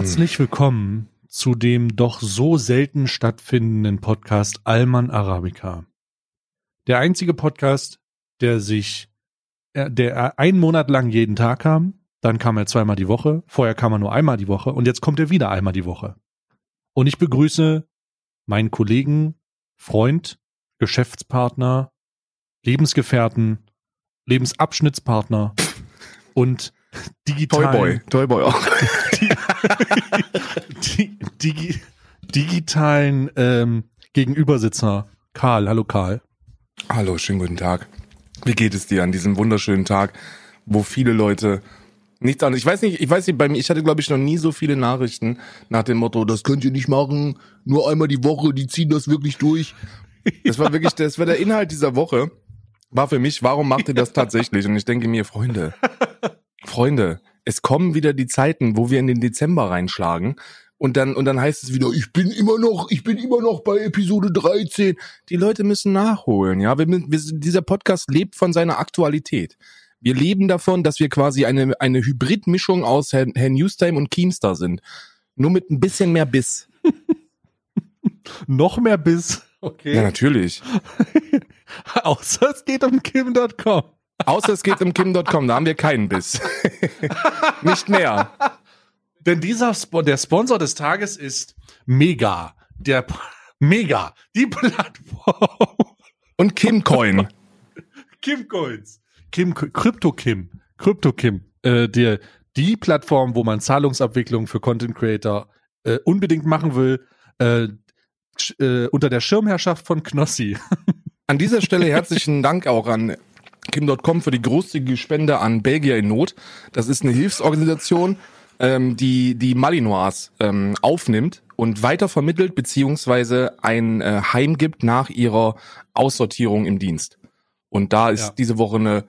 Herzlich willkommen zu dem doch so selten stattfindenden Podcast Alman Arabica. Der einzige Podcast, der sich, äh, der einen Monat lang jeden Tag kam, dann kam er zweimal die Woche, vorher kam er nur einmal die Woche und jetzt kommt er wieder einmal die Woche. Und ich begrüße meinen Kollegen, Freund, Geschäftspartner, Lebensgefährten, Lebensabschnittspartner und digitalen, Toyboy, Toyboy auch. di digi digitalen ähm, Gegenübersitzer Karl. Hallo Karl. Hallo, schönen guten Tag. Wie geht es dir an diesem wunderschönen Tag, wo viele Leute nichts anderes. Ich weiß nicht, ich weiß nicht, bei mir, ich hatte glaube ich noch nie so viele Nachrichten nach dem Motto, das könnt ihr nicht machen, nur einmal die Woche, die ziehen das wirklich durch. Das war wirklich, das war der Inhalt dieser Woche. War für mich, warum macht ihr das tatsächlich? Und ich denke mir, Freunde, Freunde, es kommen wieder die Zeiten, wo wir in den Dezember reinschlagen und dann und dann heißt es wieder, ich bin immer noch, ich bin immer noch bei Episode 13. Die Leute müssen nachholen, ja. Wir, wir, dieser Podcast lebt von seiner Aktualität. Wir leben davon, dass wir quasi eine eine Hybridmischung aus Herr, Herr Newstime und Keemstar sind. Nur mit ein bisschen mehr Biss. Noch mehr Biss. Okay. Ja, natürlich. Außer es geht um Kim.com. Außer es geht um Kim.com, da haben wir keinen Biss. Nicht mehr. Denn dieser Sp der Sponsor des Tages ist Mega. Der Mega, die Plattform. Und Kimcoin. Kim Coins. Kim Crypto Kim. Crypto Kim. Äh, der, die Plattform, wo man Zahlungsabwicklung für Content Creator äh, unbedingt machen will, äh, äh, unter der Schirmherrschaft von Knossi. An dieser Stelle herzlichen Dank auch an Kim.com für die großzügige Spende an Belgier in Not. Das ist eine Hilfsorganisation, ähm, die die Malinois ähm, aufnimmt und weitervermittelt beziehungsweise ein äh, Heim gibt nach ihrer Aussortierung im Dienst. Und da ist Ja. diese Woche eine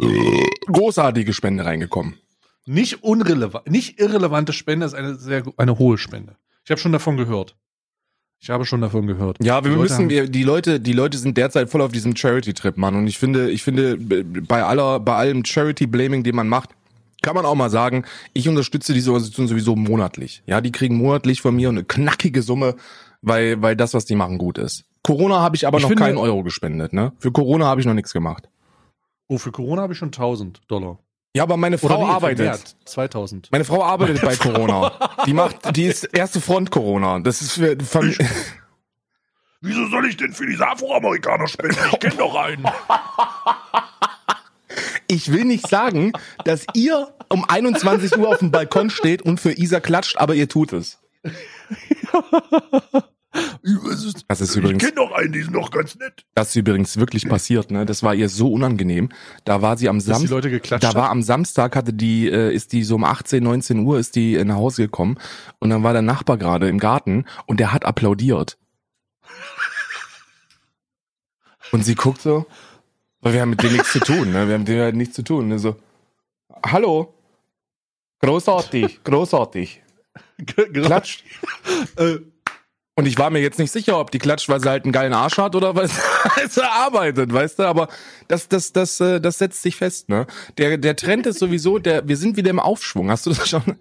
äh, großartige Spende reingekommen. Nicht unrelevant, nicht irrelevante Spende ist eine sehr eine hohe Spende. Ich habe schon davon gehört. Ich habe schon davon gehört. Ja, wir Die müssen, haben- wir, die Leute, die Leute sind derzeit voll auf diesem Charity-Trip, Mann. Und ich finde, ich finde, bei aller, bei allem Charity-Blaming, den man macht, kann man auch mal sagen, ich unterstütze diese Organisation sowieso monatlich. Ja, die kriegen monatlich von mir eine knackige Summe, weil, weil das, was die machen, gut ist. Corona habe ich aber Ich noch finde- keinen Euro gespendet, ne? Für Corona habe ich noch nichts gemacht. Oh, für Corona habe ich schon 1000 Dollar. Ja, aber meine Frau nee, arbeitet. vermehrt. 2000. Meine Frau arbeitet bei Corona. Die macht, die ist erste Front Corona. Das ist für, Fam- Wieso soll ich denn für diese Afroamerikaner spenden? Ich kenne doch einen. Ich will nicht sagen, dass ihr um 21 Uhr auf dem Balkon steht und für Isa klatscht, aber ihr tut es. Das ist Ich übrigens, kenne doch einen, die sind doch ganz nett. das ist übrigens wirklich passiert, ne? Das war ihr so unangenehm. Da war sie am Samstag, Leute geklatscht da war am Samstag hatte die, äh, ist die so um 18, 19 Uhr ist die nach Hause gekommen und dann war der Nachbar gerade im Garten und der hat applaudiert. Und sie guckt so, weil wir haben mit dem nichts zu tun, ne? Wir haben mit dem halt nichts zu tun, ne? So, hallo, großartig, großartig, klatscht. Äh, Und ich war mir jetzt nicht sicher, ob die klatscht, weil sie halt einen geilen Arsch hat oder weil sie, arbeitet, weißt du? Aber das, das, das, äh, das setzt sich fest, ne? Der, der Trend ist sowieso, der, wir sind wieder im Aufschwung. Hast du das schon?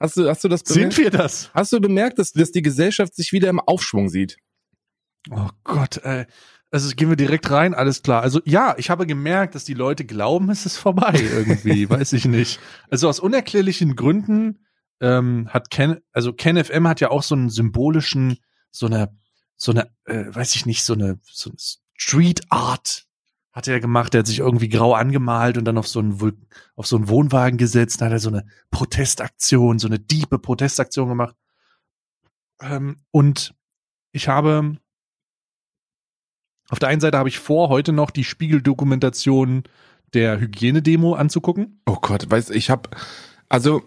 Hast du, hast du das bemerkt? sind wir das? Hast du bemerkt, dass, dass die Gesellschaft sich wieder im Aufschwung sieht? Oh Gott, ey. Also gehen wir direkt rein, alles klar. Also ja, ich habe gemerkt, dass die Leute glauben, es ist vorbei irgendwie, weiß ich nicht. Also aus unerklärlichen Gründen ähm, hat Ken, also Ken FM hat ja auch so einen symbolischen, so eine, so eine, äh, weiß ich nicht, so eine, so eine Street Art hat er gemacht. Der hat sich irgendwie grau angemalt und dann auf so einen, Vul- auf so einen Wohnwagen gesetzt. Da hat er so eine Protestaktion, so eine diebe Protestaktion gemacht. Ähm, und ich habe auf der einen Seite habe ich vor, heute noch die Spiegeldokumentation der Hygienedemo anzugucken. Oh Gott, weißt du, ich hab, also,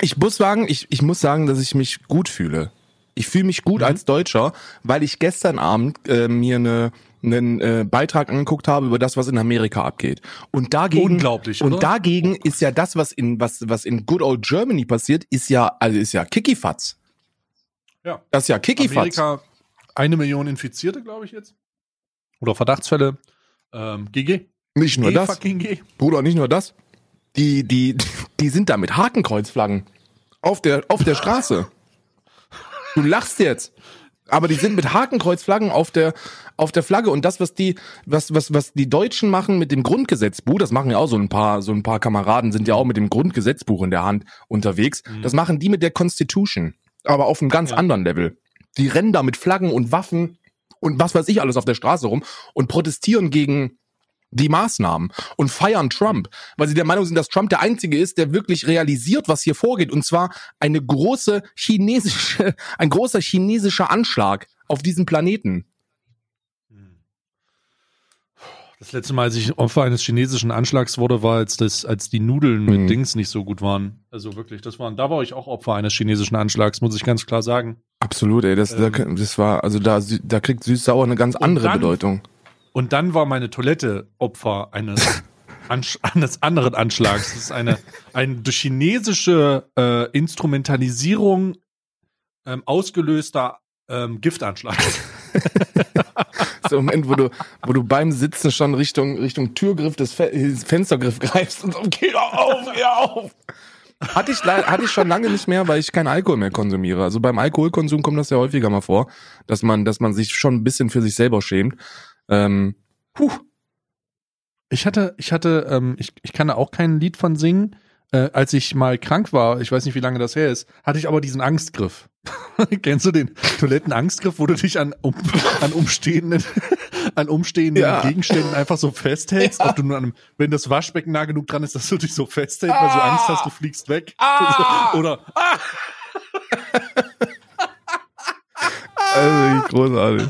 ich muss sagen, ich, ich muss sagen, dass ich mich gut fühle. Ich fühle mich gut Mhm. als Deutscher, weil ich gestern Abend äh, mir eine einen äh, Beitrag angeguckt habe über das, was in Amerika abgeht. Und dagegen Unglaublich, Und oder? dagegen ist ja das, was in was was in Good Old Germany passiert, ist ja also ist ja Kikifatz. Ja. Das ist ja Kikifatz. Amerika eine Million Infizierte, glaube ich jetzt. Oder Verdachtsfälle. Ähm, GG. Nicht nur G das, G. Bruder, nicht nur das. Die die die sind da mit Hakenkreuzflaggen Auf der, auf der Straße. Du lachst jetzt. Aber die sind mit Hakenkreuzflaggen auf der, auf der Flagge. Und das, was die, was, was, was die Deutschen machen mit dem Grundgesetzbuch, das machen ja auch so ein paar, so ein paar Kameraden sind ja auch mit dem Grundgesetzbuch in der Hand unterwegs. Mhm. Das machen die mit der Constitution. Aber auf einem ganz Ja. anderen Level. Die rennen da mit Flaggen und Waffen und was weiß ich alles auf der Straße rum und protestieren gegen die Maßnahmen und feiern Trump, weil sie der Meinung sind, dass Trump der Einzige ist, der wirklich realisiert, was hier vorgeht. Und zwar eine große chinesische, ein großer chinesischer Anschlag auf diesem Planeten. Das letzte Mal, als ich Opfer eines chinesischen Anschlags wurde, war, als, das, als die Nudeln mit Mhm. Dings nicht so gut waren. Also wirklich, das waren, da war ich auch Opfer eines chinesischen Anschlags, muss ich ganz klar sagen. Absolut, ey, das, Ähm. da, das war, also da, da kriegt süß-sauer eine ganz andere dann- Bedeutung. Und dann war meine Toilette Opfer eines, Ansch eines anderen Anschlags. Das ist eine, eine durch chinesische äh, Instrumentalisierung ähm, ausgelöster ähm, Giftanschlag. So im Moment, wo du, wo du beim Sitzen schon Richtung, Richtung Türgriff des Fe Fenstergriff greifst und so, geh doch auf, geh auf. Hatte ich, hatte ich schon lange nicht mehr, weil ich keinen Alkohol mehr konsumiere. Also beim Alkoholkonsum kommt das ja häufiger mal vor, dass man, dass man sich schon ein bisschen für sich selber schämt. Ähm, puh, Ich hatte, ich hatte, ähm, ich, ich kann da auch kein Lied von singen. Äh, als ich mal krank war, ich weiß nicht, wie lange das her ist, hatte ich aber diesen Angstgriff. Kennst du den Toilettenangstgriff, wo du dich an, um, an umstehenden, an umstehenden Ja. Gegenständen einfach so festhältst? Ob du nur an einem, wenn das Waschbecken nah genug dran ist, dass du dich so festhältst, weil du Angst hast, du fliegst weg. Ah! Oder also großartig.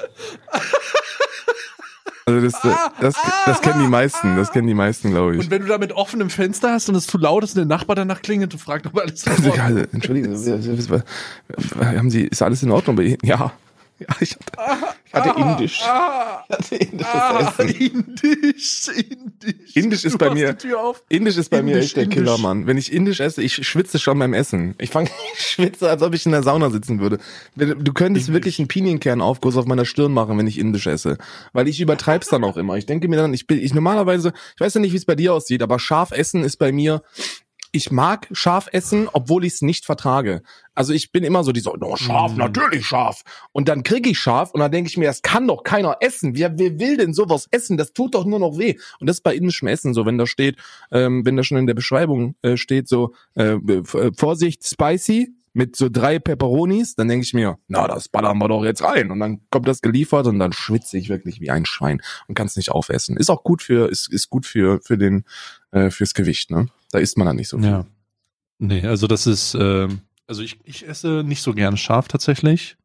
Also das, das, das kennen die meisten, das kennen die meisten, glaube ich. und wenn du da mit offenem Fenster hast und es zu laut ist und der Nachbar danach klingelt und fragt, ob alles in Ordnung Sie- Sie- haben Sie, ist alles in Ordnung bei Ihnen? Ja. Ja, ich hatte, ich hatte Indisch. Ah, Ich hatte indisches ah, Essen. Indisch, Indisch. Indisch ist bei mir-. Indisch ist bei mir Indisch, echt der. Killer, Mann. Wenn ich Indisch esse, ich schwitze schon beim Essen. Ich fange, ich schwitze, als ob ich in der Sauna sitzen würde. Du könntest Indisch. wirklich einen Pinienkernaufguss auf meiner Stirn machen, wenn ich Indisch esse. Weil ich übertreib's dann auch immer. Ich denke mir dann, ich bin, ich normalerweise, ich weiß ja nicht, wie es bei dir aussieht, aber scharf essen ist bei mir, ich mag scharf essen, obwohl ich es nicht vertrage. Also ich bin immer so dieser, no, scharf, Mm. natürlich scharf. Und dann kriege ich scharf und dann denke ich mir, das kann doch keiner essen. Wer, wer will denn sowas essen? Das tut doch nur noch weh. Und das ist bei indischem Essen so, wenn da steht, ähm, wenn da schon in der Beschreibung äh, steht so, äh, äh, Vorsicht, spicy, mit so drei Pepperonis, dann denke ich mir, na, das ballern wir doch jetzt rein. Und dann kommt das geliefert und dann schwitze ich wirklich wie ein Schwein und kann es nicht aufessen. Ist auch gut für, ist, ist gut für, für den, äh, fürs Gewicht, ne? Da isst man dann nicht so viel. Ja. Nee, also das ist, ähm, also ich, ich esse nicht so gerne scharf tatsächlich,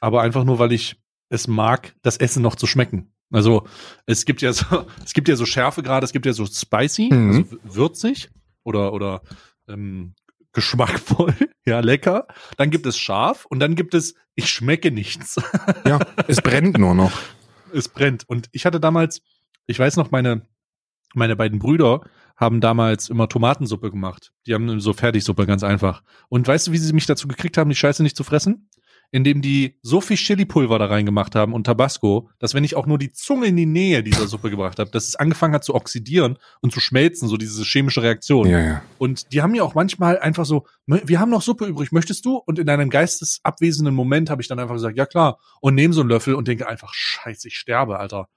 aber einfach nur, weil ich es mag, das Essen noch zu schmecken. Also es gibt ja so, es gibt ja so Schärfe gerade, es gibt ja so spicy, Mhm. also würzig oder oder ähm, geschmackvoll, ja lecker. Dann gibt es scharf und dann gibt es, ich schmecke nichts. Ja, es brennt nur noch. es brennt. Und ich hatte damals, ich weiß noch, meine, meine beiden Brüder haben damals immer Tomatensuppe gemacht. Die haben so Fertigsuppe, ganz einfach. Und weißt du, wie sie mich dazu gekriegt haben, die Scheiße nicht zu fressen? Indem die so viel Chili-Pulver da reingemacht haben und Tabasco, dass wenn ich auch nur die Zunge in die Nähe dieser Suppe gebracht habe, dass es angefangen hat zu oxidieren und zu schmelzen, so diese chemische Reaktion. Ja, ja. Und die haben mir auch manchmal einfach so, "Ne, wir haben noch Suppe übrig, möchtest du? Und in einem geistesabwesenden Moment habe ich dann einfach gesagt, ja klar. Und nehme so einen Löffel und denke einfach, scheiße, ich sterbe, Alter.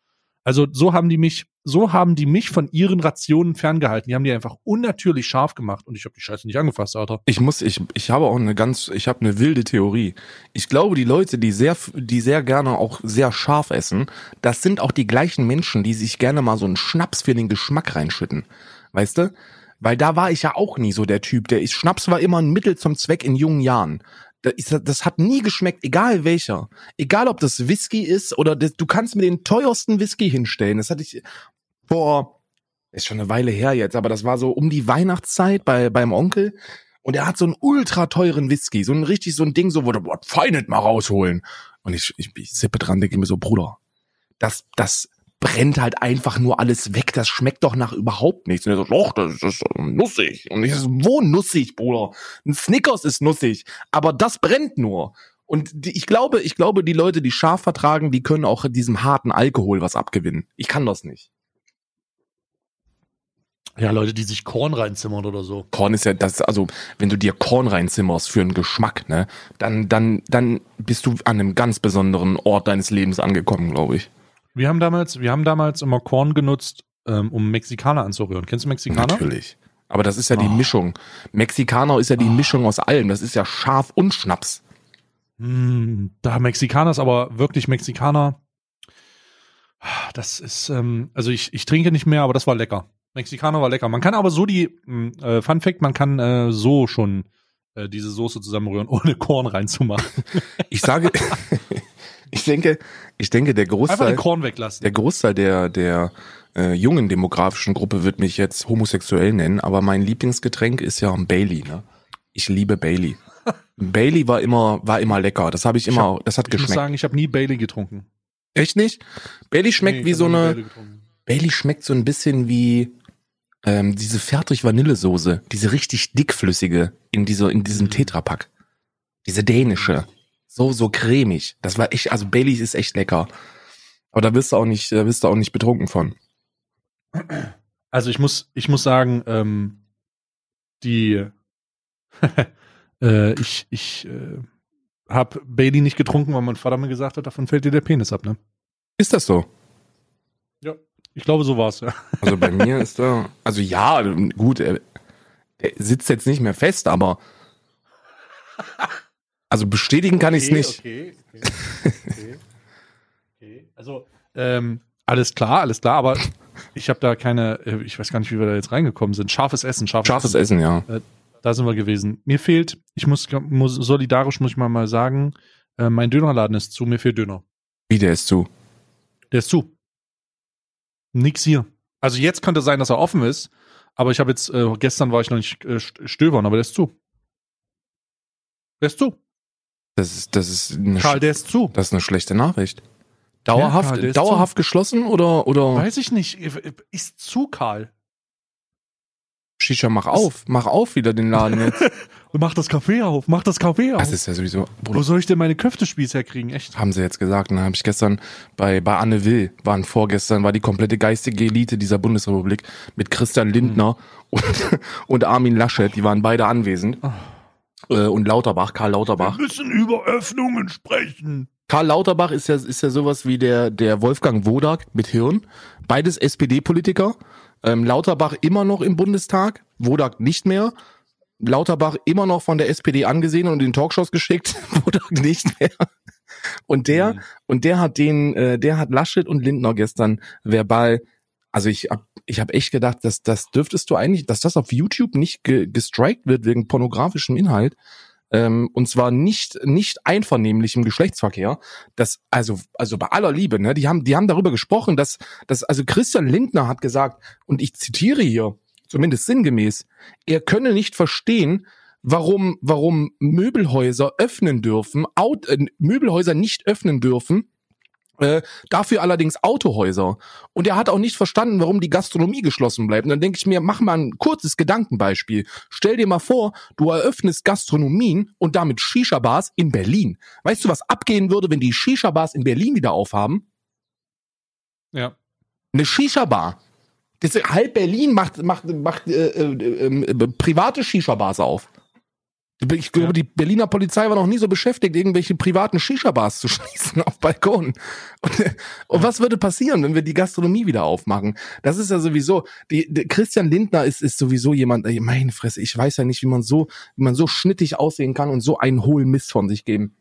Also so haben die mich, so haben die mich von ihren Rationen ferngehalten. Die haben die einfach unnatürlich scharf gemacht und ich habe die Scheiße nicht angefasst, Alter. Ich muss, ich, ich habe auch eine ganz, ich habe eine wilde Theorie. Ich glaube, die Leute, die sehr, die sehr gerne auch sehr scharf essen, das sind auch die gleichen Menschen, die sich gerne mal so einen Schnaps für den Geschmack reinschütten. Weißt du? Weil da war ich ja auch nie so der Typ, der ist, Schnaps war immer ein Mittel zum Zweck in jungen Jahren. Das, hat nie geschmeckt, egal welcher. Egal ob das Whisky ist oder das, du kannst mir den teuersten Whisky hinstellen. Das hatte ich vor, ist schon eine Weile her jetzt, aber das war so um die Weihnachtszeit bei, beim Onkel. Und er hat so einen ultra teuren Whisky, so ein richtig so ein Ding, so wo du boah, Feinet mal rausholen. Und ich, ich, ich sippe dran, denke mir so, Bruder, das, das brennt halt einfach nur alles weg. Das schmeckt doch nach überhaupt nichts. Und er so, doch, das ist nussig. Und ich so, wo nussig, Bruder? Ein Snickers ist nussig, aber das brennt nur. Und die, ich glaube, ich glaube, die Leute, die scharf vertragen, die können auch diesem harten Alkohol was abgewinnen. Ich kann das nicht. Ja, Leute, die sich Korn reinzimmern oder so. Korn ist ja das, also wenn du dir Korn reinzimmerst für einen Geschmack, ne, dann, dann, dann bist du an einem ganz besonderen Ort deines Lebens angekommen, glaube ich. Wir haben damals, wir haben damals immer Korn genutzt, ähm, um Mexikaner anzurühren. Kennst du Mexikaner? Natürlich. Aber das ist ja die Oh. Mischung. Mexikaner ist ja die Mischung aus allem. Das ist ja scharf und Schnaps. Mm, da Mexikaner ist aber wirklich Mexikaner. Das ist, ähm, also ich, ich trinke nicht mehr, aber das war lecker. Mexikaner war lecker. Man kann aber so die, mh, äh, Fun Fact, man kann äh, so schon äh, diese Soße zusammenrühren, ohne Korn reinzumachen. Ich sage, ich denke, ich denke, der Großteil, der Großteil der, der äh, jungen demografischen Gruppe wird mich jetzt homosexuell nennen, aber mein Lieblingsgetränk ist ja ein Bailey, ne? Ich liebe Bailey. Bailey war immer, war immer lecker. Das habe ich Ich immer, das hat Ich muss geschmeckt. sagen, ich habe nie Bailey getrunken. Echt nicht? Bailey schmeckt Nee, wie ich so hab eine, Bailey. Bailey schmeckt so ein bisschen wie ähm, diese fertig Vanillesoße, diese richtig dickflüssige in dieser in diesem Tetrapack. Diese dänische, so so cremig. Das war echt, also Bailey ist echt lecker. Aber da wirst du auch nicht, da wirst du auch nicht betrunken von. Also ich muss, ich muss sagen, ähm, die, äh, ich, ich äh, habe Bailey nicht getrunken, weil mein Vater mir gesagt hat, davon fällt dir der Penis ab, ne? Ist das so? Ja. Ich glaube, so war's, ja. Also bei mir ist da, also ja, gut, er, er sitzt jetzt nicht mehr fest, aber also bestätigen kann ich es nicht. Okay, okay, okay, okay. Also, ähm, alles klar, alles klar, aber ich habe da keine, äh, ich weiß gar nicht, wie wir da jetzt reingekommen sind. Scharfes Essen, scharfes, Scharfes Essen, ja. Da sind wir gewesen. Mir fehlt, ich muss, muss solidarisch muss ich mal, mal sagen, äh, mein Dönerladen ist zu, mir fehlt Döner. Wie der ist zu. Der ist zu. Nix hier. Also jetzt könnte sein, dass er offen ist, aber ich habe jetzt, äh, gestern war ich noch nicht äh, st- stöbern, aber der ist zu. Der ist zu. Das ist, das ist eine, Karl, der ist zu. das ist eine schlechte Nachricht. Dauerhaft, Karl, der ist dauerhaft geschlossen oder, oder Weiß ich nicht. Ist zu, Karl. Shisha, mach auf, mach auf wieder den Laden jetzt. Mach das Café auf, mach das Café auf. Das ist ja sowieso, Bruder, Wo soll ich denn meine Köftespieß herkriegen? Echt? haben sie jetzt gesagt, dann habe ich gestern bei, bei Anne Will, waren vorgestern, war die komplette geistige Elite dieser Bundesrepublik mit Christian Lindner und, und Armin Laschet, die waren beide anwesend. Äh, Und Lauterbach, Karl Lauterbach. Wir müssen über Öffnungen sprechen. Karl Lauterbach ist ja, ist ja sowas wie der, der Wolfgang Wodak mit Hirn. Beides SPD-Politiker. Ähm, Lauterbach immer noch im Bundestag, Wodak nicht mehr. Lauterbach immer noch von der SPD angesehen und in Talkshows geschickt, Wodak nicht mehr. Und der, Mhm. und der hat den, äh, der hat Laschet und Lindner gestern verbal, also ich hab, ich hab echt gedacht, dass das dürftest du eigentlich, dass das auf YouTube nicht ge, gestrikt wird wegen pornografischem Inhalt. Ähm, und zwar nicht, nicht einvernehmlichem Geschlechtsverkehr. Das, also, also bei aller Liebe, ne, die haben, die haben darüber gesprochen, dass, dass, also Christian Lindner hat gesagt, und ich zitiere hier, zumindest sinngemäß, er könne nicht verstehen, warum, warum Möbelhäuser öffnen dürfen, Aut äh, Möbelhäuser nicht öffnen dürfen, äh, dafür allerdings Autohäuser. Und er hat auch nicht verstanden, warum die Gastronomie geschlossen bleibt. Und dann denke ich mir, mach mal ein kurzes Gedankenbeispiel. Stell dir mal vor, du eröffnest Gastronomien und damit Shisha-Bars in Berlin. Weißt du, was abgehen würde, wenn die Shisha-Bars in Berlin wieder aufhaben? Ja. Eine Shisha-Bar. Das, halb Berlin macht, macht, macht äh, äh, äh, äh, private Shisha-Bars auf. Ich glaube, Ja. die Berliner Polizei war noch nie so beschäftigt, irgendwelche privaten Shisha-Bars zu schließen auf Balkonen. Und, und was würde passieren, wenn wir die Gastronomie wieder aufmachen? Das ist ja sowieso, die, die Christian Lindner ist, ist sowieso jemand, ey, meine Fresse, ich weiß ja nicht, wie man so, wie man so schnittig aussehen kann und so einen hohlen Mist von sich geben.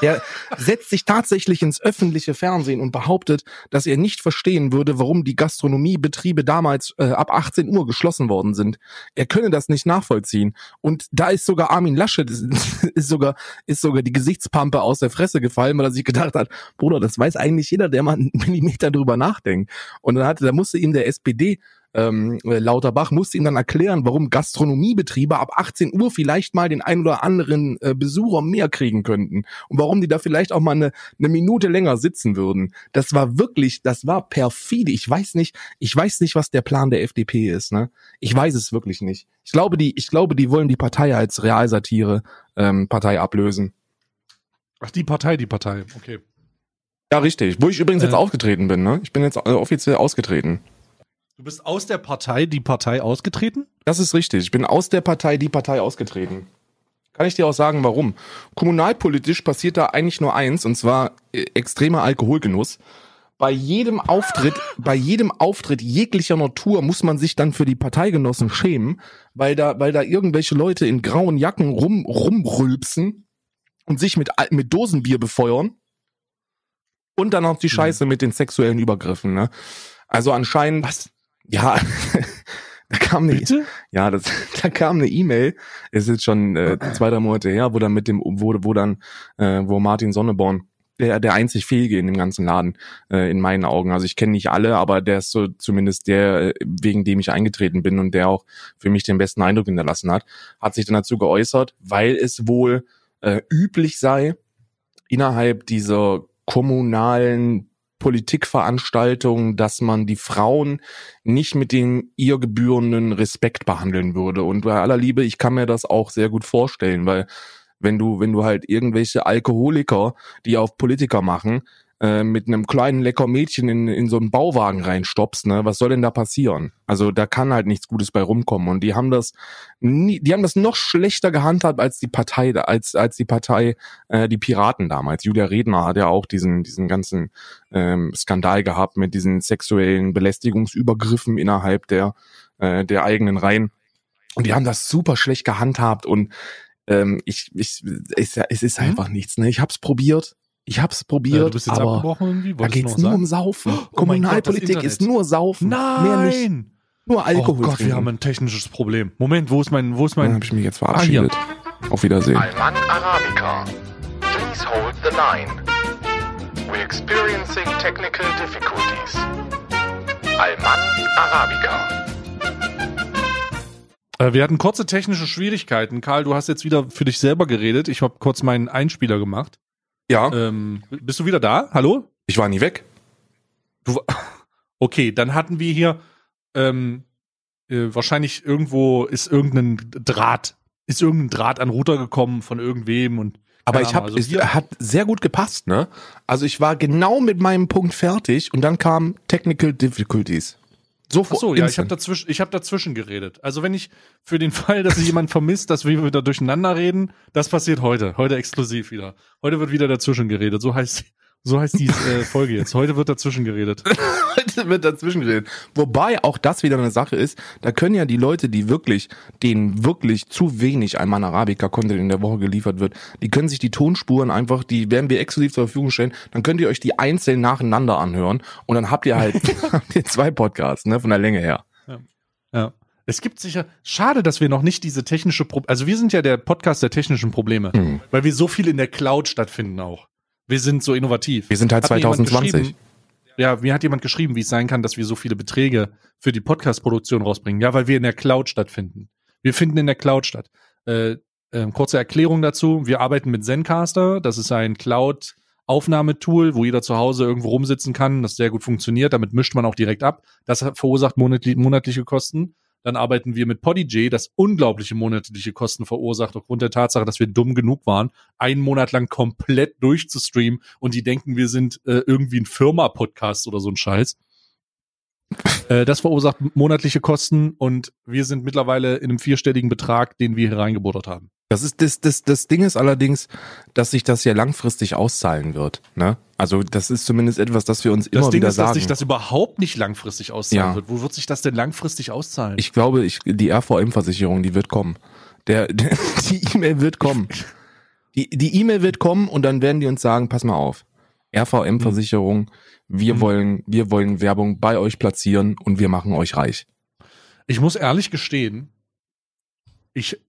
Er setzt sich tatsächlich ins öffentliche Fernsehen und behauptet, dass er nicht verstehen würde, warum die Gastronomiebetriebe damals äh, ab 18 Uhr geschlossen worden sind. Er könne das nicht nachvollziehen. Und da ist sogar Armin Laschet, ist, ist sogar, ist sogar die Gesichtspampe aus der Fresse gefallen, weil er sich gedacht hat, Bruder, das weiß eigentlich jeder, der mal einen Millimeter drüber nachdenkt. Und dann hatte, da musste ihm der SPD ähm, äh, Lauterbach musste ihm dann erklären, warum Gastronomiebetriebe ab 18 Uhr vielleicht mal den ein oder anderen äh, Besucher mehr kriegen könnten und warum die da vielleicht auch mal eine, eine Minute länger sitzen würden. Das war wirklich, das war perfide. Ich weiß nicht, ich weiß nicht, was der Plan der FDP ist. Ne, ich weiß es wirklich nicht. Ich glaube, die, ich glaube, die wollen die Partei als Realsatire ähm, Partei ablösen. Ach, die Partei, die Partei. Okay. Ja, richtig. Wo ich übrigens jetzt Äh. aufgetreten bin. Ne, ich bin jetzt äh, offiziell ausgetreten. Du bist aus der Partei, die Partei ausgetreten? Das ist richtig. Ich bin aus der Partei, die Partei ausgetreten. Kann ich dir auch sagen, warum? Kommunalpolitisch passiert da eigentlich nur eins, und zwar äh, extremer Alkoholgenuss. Bei jedem Auftritt, bei jedem Auftritt jeglicher Natur muss man sich dann für die Parteigenossen schämen, weil da, weil da irgendwelche Leute in grauen Jacken rum, rumrülpsen und sich mit, mit Dosenbier befeuern. Und dann auch die Scheiße mit den sexuellen Übergriffen, ne? Also anscheinend. Was? Ja, da kam eine, Bitte? ja, das, da kam eine E-Mail, ist jetzt schon äh, zwei, drei Monate her, wo dann mit dem, wo, wo dann, äh, wo Martin Sonneborn, der, der einzig Fähige in dem ganzen Laden, äh, in meinen Augen. Also ich kenne nicht alle, aber der ist so zumindest der, äh, wegen dem ich eingetreten bin und der auch für mich den besten Eindruck hinterlassen hat, hat sich dann dazu geäußert, weil es wohl äh, üblich sei, innerhalb dieser kommunalen Politikveranstaltungen, dass man die Frauen nicht mit dem ihr gebührenden Respekt behandeln würde. Und bei aller Liebe, ich kann mir das auch sehr gut vorstellen, weil wenn du, wenn du halt irgendwelche Alkoholiker, die auf Politiker machen, äh, mit einem kleinen lecker Mädchen in, in so einen Bauwagen reinstopst, ne, was soll denn da passieren? Also da kann halt nichts Gutes bei rumkommen. Und die haben das nie, die haben das noch schlechter gehandhabt als die Partei, als, als die Partei, äh, die Piraten damals. Julia Redner hat ja auch diesen, diesen ganzen ähm, Skandal gehabt mit diesen sexuellen Belästigungsübergriffen innerhalb der, äh, der eigenen Reihen. Und die haben das super schlecht gehandhabt und ähm, ich, ich, es, es ist Mhm. einfach nichts. Ne? Ich hab's probiert, ich hab's probiert, Äh, du bist jetzt aber abgebrochen irgendwie? da geht's nur sagen? um Saufen. Oh mein Gott, Kommunalpolitik ist nur Saufen. Mehr nicht. Nein! Nur Alkohol. oh Gott, wir trinken. haben ein technisches Problem. Moment, wo ist mein, wo ist Dann mein, habe ich mich jetzt Ah, verabschiedet. Auf Wiedersehen. Alman Arabica. Please hold the line. We're experiencing technical difficulties. Alman Arabica. Äh, wir hatten kurze technische Schwierigkeiten. Karl, du hast jetzt wieder für dich selber geredet. Ich habe kurz meinen Einspieler gemacht. Ja, Ähm, bist du wieder da? Hallo? ich war nie weg. Du, okay, dann hatten wir hier ähm, äh, wahrscheinlich irgendwo ist irgendein Draht, ist irgendein Draht an Router gekommen von irgendwem und Aber ich habe, also es hat sehr gut gepasst, ne? Also ich war genau mit meinem Punkt fertig und dann kamen Technical Difficulties. Sofort. So, ja, ich habe dazwischen, ich habe dazwischen geredet. Also wenn ich für den Fall, dass sich jemand vermisst, dass wir wieder durcheinander reden, das passiert heute, heute exklusiv wieder. Heute wird wieder dazwischen geredet. So heißt, so heißt die äh, Folge jetzt. Heute wird dazwischen geredet. Heute wird dazwischen geredet. Wobei auch das wieder eine Sache ist, da können ja die Leute, die wirklich, denen wirklich zu wenig Alman Arabica Content in der Woche geliefert wird, die können sich die Tonspuren einfach, die werden wir exklusiv zur Verfügung stellen, dann könnt ihr euch die einzeln nacheinander anhören und dann habt ihr halt habt ihr zwei Podcasts, ne, von der Länge her. Ja. Es gibt sicher, schade, dass wir noch nicht diese technische, Pro also wir sind ja der Podcast der technischen Probleme, Hm. weil wir so viel in der Cloud stattfinden auch. Wir sind so innovativ. Wir sind halt Hat mir jemand 2020. geschrieben- Ja, mir hat jemand geschrieben, wie es sein kann, dass wir so viele Beträge für die Podcast-Produktion rausbringen. Ja, weil wir in der Cloud stattfinden. Wir finden in der Cloud statt. Äh, ähm, kurze Erklärung dazu. Wir arbeiten mit Zencaster. Das ist ein Cloud-Aufnahmetool, wo jeder zu Hause irgendwo rumsitzen kann. Das sehr gut funktioniert. Damit mischt man auch direkt ab. Das verursacht monatli monatliche Kosten. Dann arbeiten wir mit Podigy, das unglaubliche monatliche Kosten verursacht, aufgrund der Tatsache, dass wir dumm genug waren, einen Monat lang komplett durchzustreamen und die denken, wir sind äh, irgendwie ein Firma-Podcast oder so ein Scheiß. Äh, das verursacht monatliche Kosten und wir sind mittlerweile in einem vierstelligen Betrag, den wir hier reingebuttert haben. Das ist das, das, das Ding ist allerdings, dass sich das ja langfristig auszahlen wird. Ne? Also das ist zumindest etwas, das wir uns Das immer Ding wieder ist, dass sagen. sich das überhaupt nicht langfristig auszahlen Ja. wird. Wo wird sich das denn langfristig auszahlen? Ich glaube, ich, die RVM-Versicherung, die wird kommen. Der, der die E-Mail wird kommen. Die die E-Mail wird kommen und dann werden die uns sagen, pass mal auf. RVM-Versicherung, wir Mhm. wollen, wir wollen Werbung bei euch platzieren und wir machen euch reich. Ich muss ehrlich gestehen, ich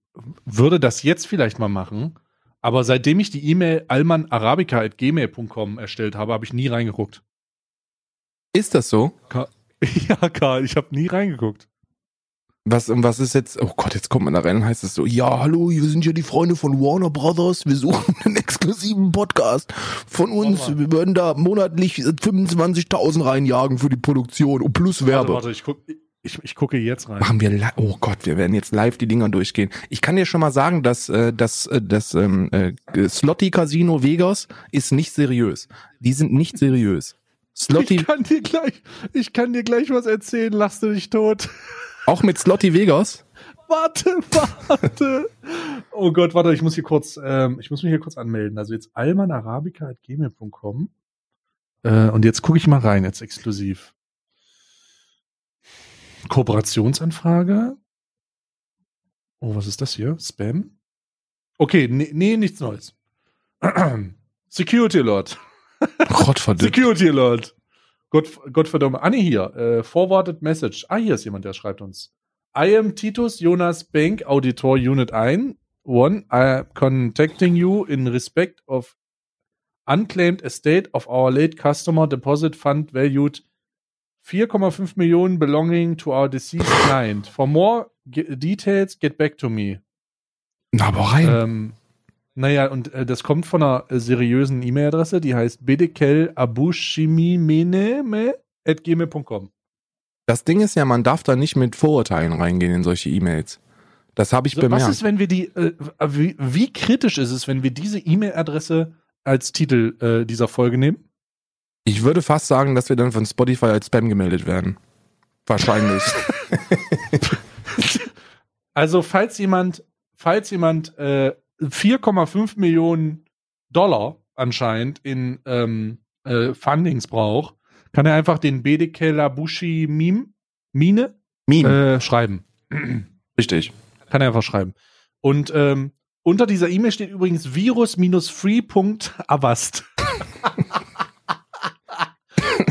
würde das jetzt vielleicht mal machen, aber seitdem ich die E-Mail almanarabica.gmail.com erstellt habe, habe ich nie reingeguckt. Ist das so? Ja, Karl, ich habe nie reingeguckt. Was, und was ist jetzt, oh Gott, jetzt kommt man da rein und heißt es so, ja, hallo, wir sind ja die Freunde von Warner Brothers, wir suchen einen exklusiven Podcast von uns, Warte wir würden da monatlich 25.000 reinjagen für die Produktion und plus Warte, Werbe. warte, ich, guck, ich, ich gucke jetzt rein. Machen wir, oh Gott, wir werden jetzt live die Dinger durchgehen. Ich kann dir schon mal sagen, dass äh, das, äh, das ähm, äh, Slotty Casino Vegas ist nicht seriös. Die sind nicht seriös. Slotty, Ich kann dir gleich, ich kann dir gleich was erzählen, lass du dich tot. auch mit Slotty Vegas? Warte, warte. Oh Gott, warte, ich muss hier kurz, ähm, ich muss mich hier kurz anmelden. Also jetzt almanarabica.gmail.com. Äh, und jetzt gucke ich mal rein, jetzt exklusiv. Kooperationsanfrage. Oh, was ist das hier? Spam? Okay, nee, nee nichts Neues. Security Alert. Gott verdammt. Security Alert. Gott, Gottverdammt. Ah, nee, hier. Äh, forwarded Message. Ah, hier ist jemand, der schreibt uns. I am Titus Jonas Bank, Auditor Unit 1. One, I am contacting you in respect of unclaimed estate of our late customer deposit fund valued 4,5 Millionen belonging to our deceased client. For more details, get back to me. Na, aber rein. Ähm, naja, und äh, das kommt von einer äh, seriösen E-Mail-Adresse, die heißt bedekelabushimimene.gmail.com. Das Ding ist ja, man darf da nicht mit Vorurteilen reingehen in solche E-Mails. Das habe ich So, bemerkt. was ist, wenn wir die, äh, wie, wie kritisch ist es, wenn wir diese E-Mail-Adresse als Titel äh, dieser Folge nehmen? Ich würde fast sagen, dass wir dann von Spotify als Spam gemeldet werden. Wahrscheinlich. Also, falls jemand, falls jemand äh, 4,5 Millionen Dollar anscheinend in ähm, äh, Fundings braucht, kann er einfach den Bedekelabushi Meme, Mine Meme. äh, schreiben. Richtig. Kann er einfach schreiben. Und ähm, unter dieser E-Mail steht übrigens virus-free.avast.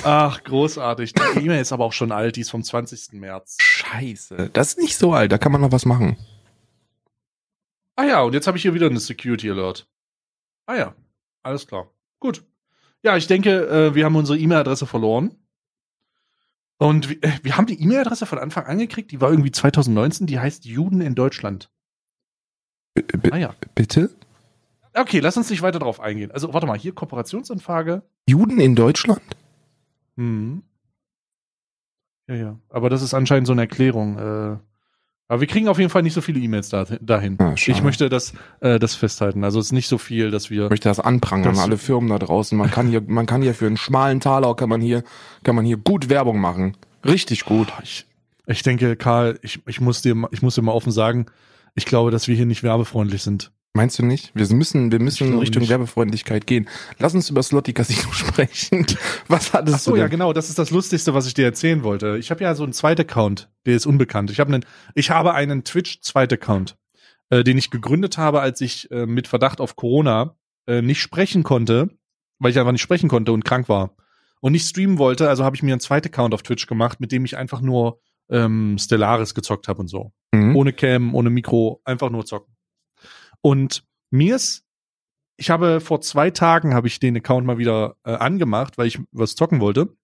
Ach, großartig. Die E-Mail ist aber auch schon alt, die ist vom 20. März. Scheiße. Das ist nicht so alt, da kann man noch was machen. Ah ja, und jetzt habe ich hier wieder eine Security Alert. Ah ja, alles klar. Gut. Ja, ich denke, äh, wir haben unsere E-Mail-Adresse verloren. Und wir, äh, wir haben die E-Mail-Adresse von Anfang an gekriegt, die war irgendwie 2019, die heißt Juden in Deutschland. B b- Ah ja. bitte? Okay, lass uns nicht weiter drauf eingehen. Also, warte mal, hier Kooperationsanfrage. Juden in Deutschland? Hm. Ja, ja. Aber das ist anscheinend so eine Erklärung. Äh, aber wir kriegen auf jeden Fall nicht so viele E-Mails da, dahin. Ah, schade. ich möchte das, äh, das festhalten. Also es ist nicht so viel, dass wir. Ich möchte das anprangern, Das- alle Firmen da draußen. Man kann hier, man kann hier für einen schmalen Taler kann man hier, kann man hier gut Werbung machen. Richtig gut. Ich, ich denke, Karl, ich, ich, muss dir, ich muss dir mal offen sagen, ich glaube, dass wir hier nicht werbefreundlich sind. Meinst du nicht? Wir müssen, wir müssen in Richtung nicht. Werbefreundlichkeit gehen. Lass uns über Slotty Casino sprechen. Was hattest Ach so, du ja, denn? genau, das ist das Lustigste, was ich dir erzählen wollte. Ich habe ja so einen zweiten Account, der ist unbekannt. Ich habe einen, ich habe einen Twitch-zweiten Account, äh, den ich gegründet habe, als ich äh, mit Verdacht auf Corona äh, nicht sprechen konnte, weil ich einfach nicht sprechen konnte und krank war und nicht streamen wollte. Also habe ich mir einen zweiten Account auf Twitch gemacht, mit dem ich einfach nur ähm, Stellaris gezockt habe und so. Mhm. Ohne Cam, ohne Mikro, einfach nur zocken. Und mir ist, ich habe vor zwei Tagen habe ich den Account mal wieder äh, angemacht, weil ich was zocken wollte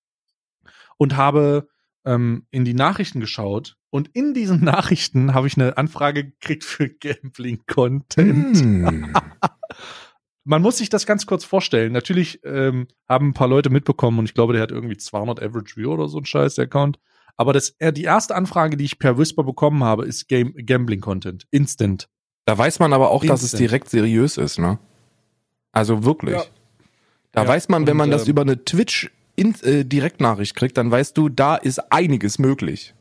und habe ähm, in die Nachrichten geschaut und in diesen Nachrichten habe ich eine Anfrage gekriegt für Gambling-Content. Hm. Man muss sich das ganz kurz vorstellen. Natürlich ähm, haben ein paar Leute mitbekommen und ich glaube, der hat irgendwie 200 Average View oder so ein Scheiß, der Account. Aber das, äh, die erste Anfrage, die ich per Whisper bekommen habe, ist Game, Gambling-Content. Instant. Da weiß man aber auch, dass es direkt seriös ist, ne? Also wirklich. Ja. Da Ja, weiß man, wenn und, man das ähm, über eine Twitch in, äh, Direktnachricht kriegt, dann weißt du, da ist einiges möglich.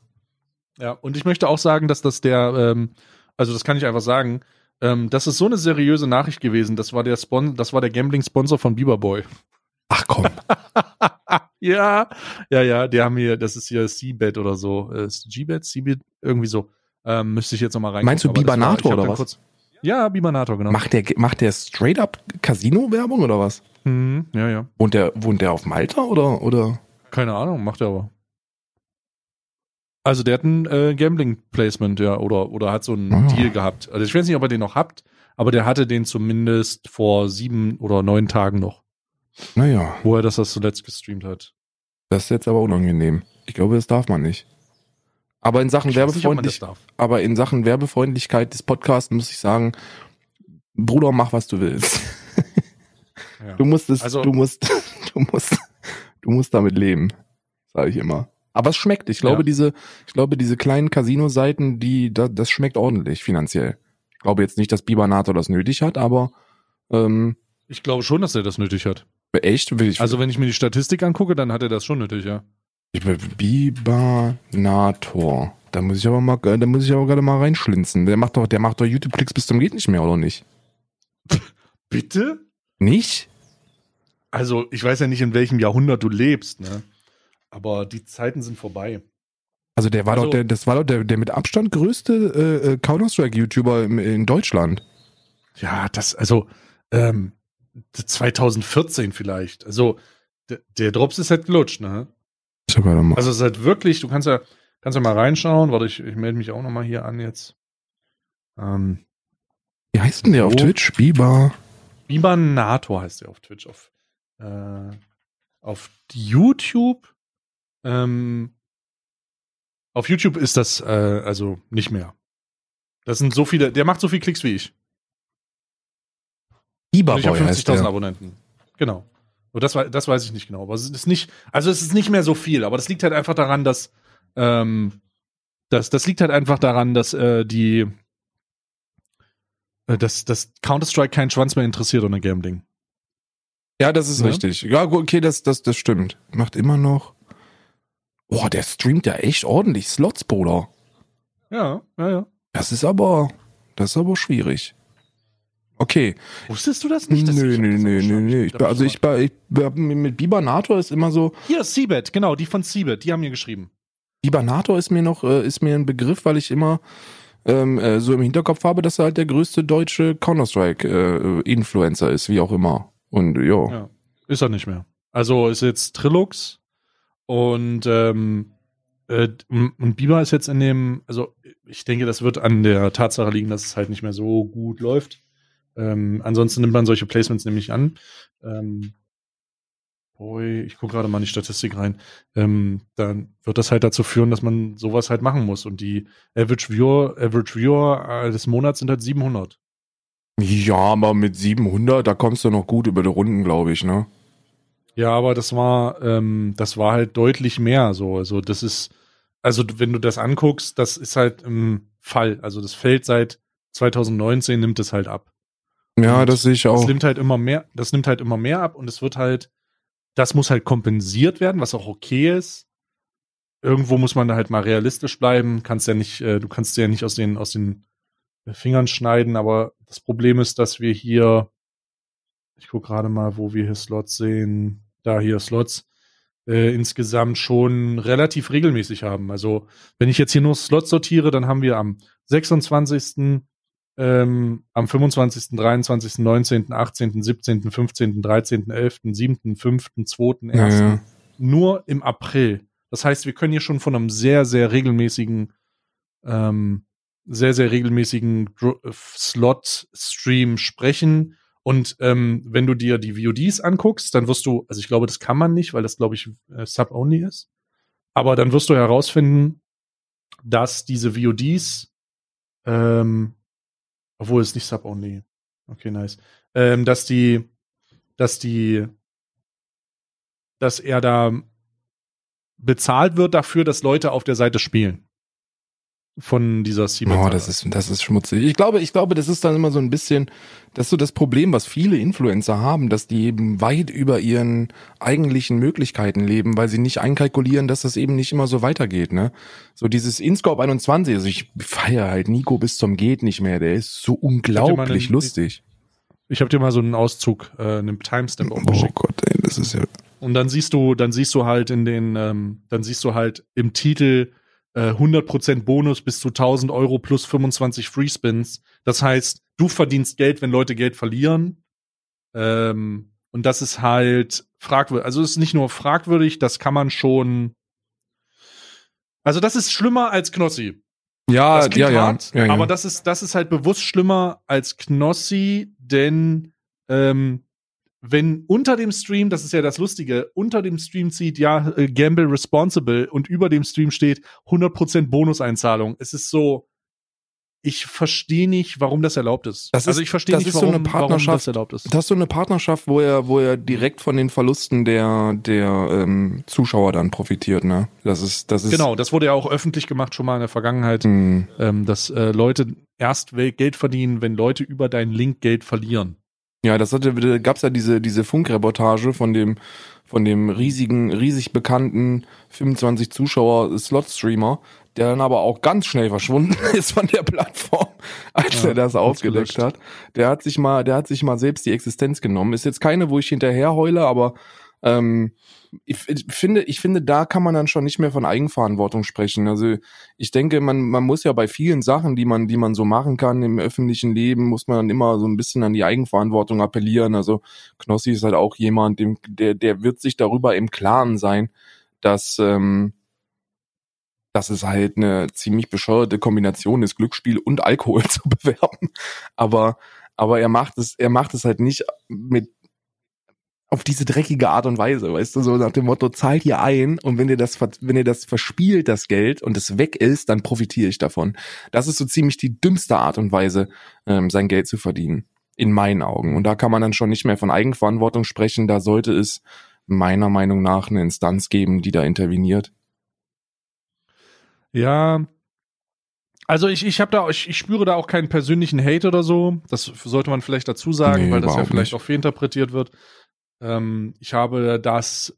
Ja, und ich möchte auch sagen, dass das der, ähm, also das kann ich einfach sagen, ähm, das ist so eine seriöse Nachricht gewesen. Das war der Spon das war der Gambling-Sponsor von Bieberboy. Ach komm. ja, ja, ja, die haben hier, das ist hier C-Bet oder so. Äh, Ist G-Bet, C-Bet, irgendwie so. Ähm, müsste ich jetzt nochmal rein. Meinst du Bibanator oder was? ja, Bibanator, genau. Macht der, macht der straight up Casino-Werbung oder was? Mhm, ja, ja. Wohnt der, wohnt der auf Malta oder, oder? Keine Ahnung, macht er aber. Also der hat ein äh, Gambling-Placement, ja, oder, oder hat so einen Ah. Deal gehabt. Also ich weiß nicht, ob er den noch habt, aber der hatte den zumindest vor sieben oder neun Tagen noch, Naja, wo er das, das zuletzt gestreamt hat. das ist jetzt aber unangenehm. Ich glaube, das darf man nicht. Aber in Sachen Ich weiß nicht, ob man das Werbefreundlich, darf. aber in Sachen Werbefreundlichkeit des Podcasts muss ich sagen, Bruder, mach was du willst. Ja. Du musst es, Also- du musst, du musst, du musst damit leben, sage ich immer. Aber es schmeckt. Ich glaube, Ja. diese, ich glaube, diese kleinen Casino-Seiten, die, da, das schmeckt ordentlich finanziell. Ich glaube jetzt nicht, dass Bibanator das nötig hat, aber ähm, Ich glaube schon, dass er das nötig hat. Echt? Will ich, Also wenn ich mir die Statistik angucke, dann hat er das schon nötig, ja. Ich bin Bibanator. Da muss ich aber mal, da muss ich aber gerade mal reinschlinzen. Der macht doch, der macht doch YouTube-Klicks bis zum geht nicht mehr, oder nicht? Bitte? Nicht? Also ich weiß ja nicht, in welchem Jahrhundert du lebst, ne? Aber die Zeiten sind vorbei. Also der war Also- doch der, das war doch der, der mit Abstand größte äh, äh, Counter-Strike-YouTuber in Deutschland. Ja, das, also, ähm, 2014 vielleicht. Also, der, der Drops ist halt gelutscht, ne? Ich hab gerade mal. Also es ist halt wirklich, du kannst ja, kannst ja mal reinschauen. Warte, ich, ich melde mich auch nochmal hier an jetzt. Ähm, Wie heißt denn der auf so. Twitch? Biba. Bibanator heißt der auf Twitch. Auf, äh, auf YouTube. Ähm, auf YouTube ist das äh, also nicht mehr. Das sind so viele, der macht so viele Klicks wie ich. Biba Und ich habe Boy heißt 50.000 der. Abonnenten. Genau. Das, das weiß ich nicht genau. Aber es ist nicht, also es ist nicht mehr so viel. Aber das liegt halt einfach daran, dass, ähm, das, das liegt halt einfach daran, dass äh, die, äh, dass, dass Counter-Strike keinen Schwanz mehr interessiert ohne Gambling. Ja, das ist Ne? richtig. Ja, gut, okay, das, das, das stimmt. Macht immer noch. Boah, der streamt ja echt ordentlich Slots, Bruder. Ja, ja, ja. Das ist aber, das ist aber schwierig. Okay. Wusstest du das nicht? dass nö, ich- nö, das nö, nö, nö. Ich, also ich, bei- ich, mit Bibanator ist immer so, Hier, Seabed, genau, die von Seabed, die haben mir geschrieben. Bibanator ist mir noch, äh, ist mir ein Begriff, weil ich immer ähm, äh, so im Hinterkopf habe, dass er halt der größte deutsche Counter-Strike-Influencer ist, wie auch immer. Und jo. Ja. Ist er nicht mehr. Also ist jetzt Trilux und ähm, äh, und Biber ist jetzt in dem, also ich denke, das wird an der Tatsache liegen, dass es halt nicht mehr so gut läuft. Ähm, ansonsten nimmt man solche Placements nämlich an. Ähm, boy, ich gucke gerade mal in die Statistik rein. Ähm, dann wird das halt dazu führen, dass man sowas halt machen muss. Und die Average Viewer, Average Viewer äh, des Monats sind halt 700. Ja, aber mit 700, da kommst du noch gut über die Runden, glaube ich, ne? Ja, aber das war, ähm, das war halt deutlich mehr so. Also das ist, also wenn du das anguckst, das ist halt im Fall. Also das fällt seit 2019 nimmt es halt ab. Ja, Und das sehe ich Das auch. nimmt halt immer mehr, das nimmt halt immer mehr ab und es wird halt, das muss halt kompensiert werden, was auch okay ist. Irgendwo muss man da halt mal realistisch bleiben. Kannst ja nicht, äh, du kannst ja nicht aus den, aus den Fingern schneiden, aber das Problem ist, dass wir hier, ich gucke gerade mal, wo wir hier Slots sehen, da hier Slots, äh, insgesamt schon relativ regelmäßig haben. Also, wenn ich jetzt hier nur Slots sortiere, dann haben wir am 26., ähm, am 25., 23., 19., 18., 17., 15., 13., 11., 7., 5., 2., 1. Ja, ja. Nur im April. Das heißt, wir können hier schon von einem sehr, sehr regelmäßigen, ähm, sehr, sehr regelmäßigen äh, Slot-Stream sprechen. Und ähm, wenn du dir die VODs anguckst, dann wirst du, also ich glaube, das kann man nicht, weil das, glaube ich, äh, Sub-Only ist. Aber dann wirst du herausfinden, dass diese VODs, ähm, obwohl es nicht Sub-Only, okay, nice, ähm, dass die, dass die, dass er da bezahlt wird dafür, dass Leute auf der Seite spielen. Von dieser Seabed. Oh, das ist, das ist schmutzig. Ich glaube, ich glaube, das ist dann immer so ein bisschen, das ist so das Problem, was viele Influencer haben, dass die eben weit über ihren eigentlichen Möglichkeiten leben, weil sie nicht einkalkulieren, dass das eben nicht immer so weitergeht, ne? So dieses InScope 21, also ich feiere halt Nico bis zum geht nicht mehr, der ist so unglaublich einen- lustig. Ich habe dir mal so einen Auszug, äh, einen Timestamp auch Oh geschickt. Gott, ey, das ist ja, Und dann siehst du, dann siehst du halt in den, ähm, dann siehst du halt im Titel äh, 100% Bonus bis zu 1000 Euro plus 25 Free Spins. Das heißt, du verdienst Geld, wenn Leute Geld verlieren. Ähm, und das ist halt fragwürdig. Also es ist nicht nur fragwürdig, das kann man schon. Also das ist schlimmer als Knossi. ja, Das klingt ja, ja, hart, ja, ja. aber das ist, das ist halt bewusst schlimmer als Knossi, denn ähm, wenn unter dem Stream, das ist ja das Lustige, unter dem Stream zieht ja äh, Gamble Responsible und über dem Stream steht 100% Bonuseinzahlung. Es ist so, ich verstehe nicht, warum das erlaubt ist. Das also ist- ich verstehe nicht, ist so warum, eine warum Partnerschaft, das erlaubt ist. Das ist so eine Partnerschaft, wo er, wo er direkt von den Verlusten der, der ähm, Zuschauer dann profitiert, ne? Das ist, das ist. Genau, das wurde ja auch öffentlich gemacht schon mal in der Vergangenheit, Hm. ähm, dass äh, Leute erst Geld verdienen, wenn Leute über deinen Link Geld verlieren. Ja, das hatte, da gab's ja diese, diese Funkreportage von dem, von dem riesigen, riesig bekannten 25 Zuschauer Slot-Streamer, der dann aber auch ganz schnell verschwunden ist von der Plattform, als Ja, er das aufgedeckt ausgelöscht. hat. Der hat sich mal, der hat sich mal selbst die Existenz genommen. Ist jetzt keine, wo ich hinterher heule, aber ähm, ich, finde, ich finde, da kann man dann schon nicht mehr von Eigenverantwortung sprechen. Also ich denke, man, man muss ja bei vielen Sachen, die man, die man so machen kann im öffentlichen Leben, muss man dann immer so ein bisschen an die Eigenverantwortung appellieren. Also Knossi ist halt auch jemand, dem, der, der wird sich darüber im Klaren sein, dass, ähm, dass es halt eine ziemlich bescheuerte Kombination ist, Glücksspiel und Alkohol zu bewerben. Aber, aber er macht es, er macht es halt nicht mit auf diese dreckige Art und Weise, weißt du, so nach dem Motto, zahlt ihr ein und wenn ihr das, wenn ihr das verspielt, das Geld und es weg ist, dann profitiere ich davon. Das ist so ziemlich die dümmste Art und Weise, ähm, sein Geld zu verdienen. In meinen Augen. Und da kann man dann schon nicht mehr von Eigenverantwortung sprechen. Da sollte es meiner Meinung nach eine Instanz geben, die da interveniert. Ja. Also ich, ich habe da, ich, ich spüre da auch keinen persönlichen Hate oder so. Das sollte man vielleicht dazu sagen, Nee, weil das ja vielleicht nicht. auch fehlinterpretiert wird. Ähm, ich habe das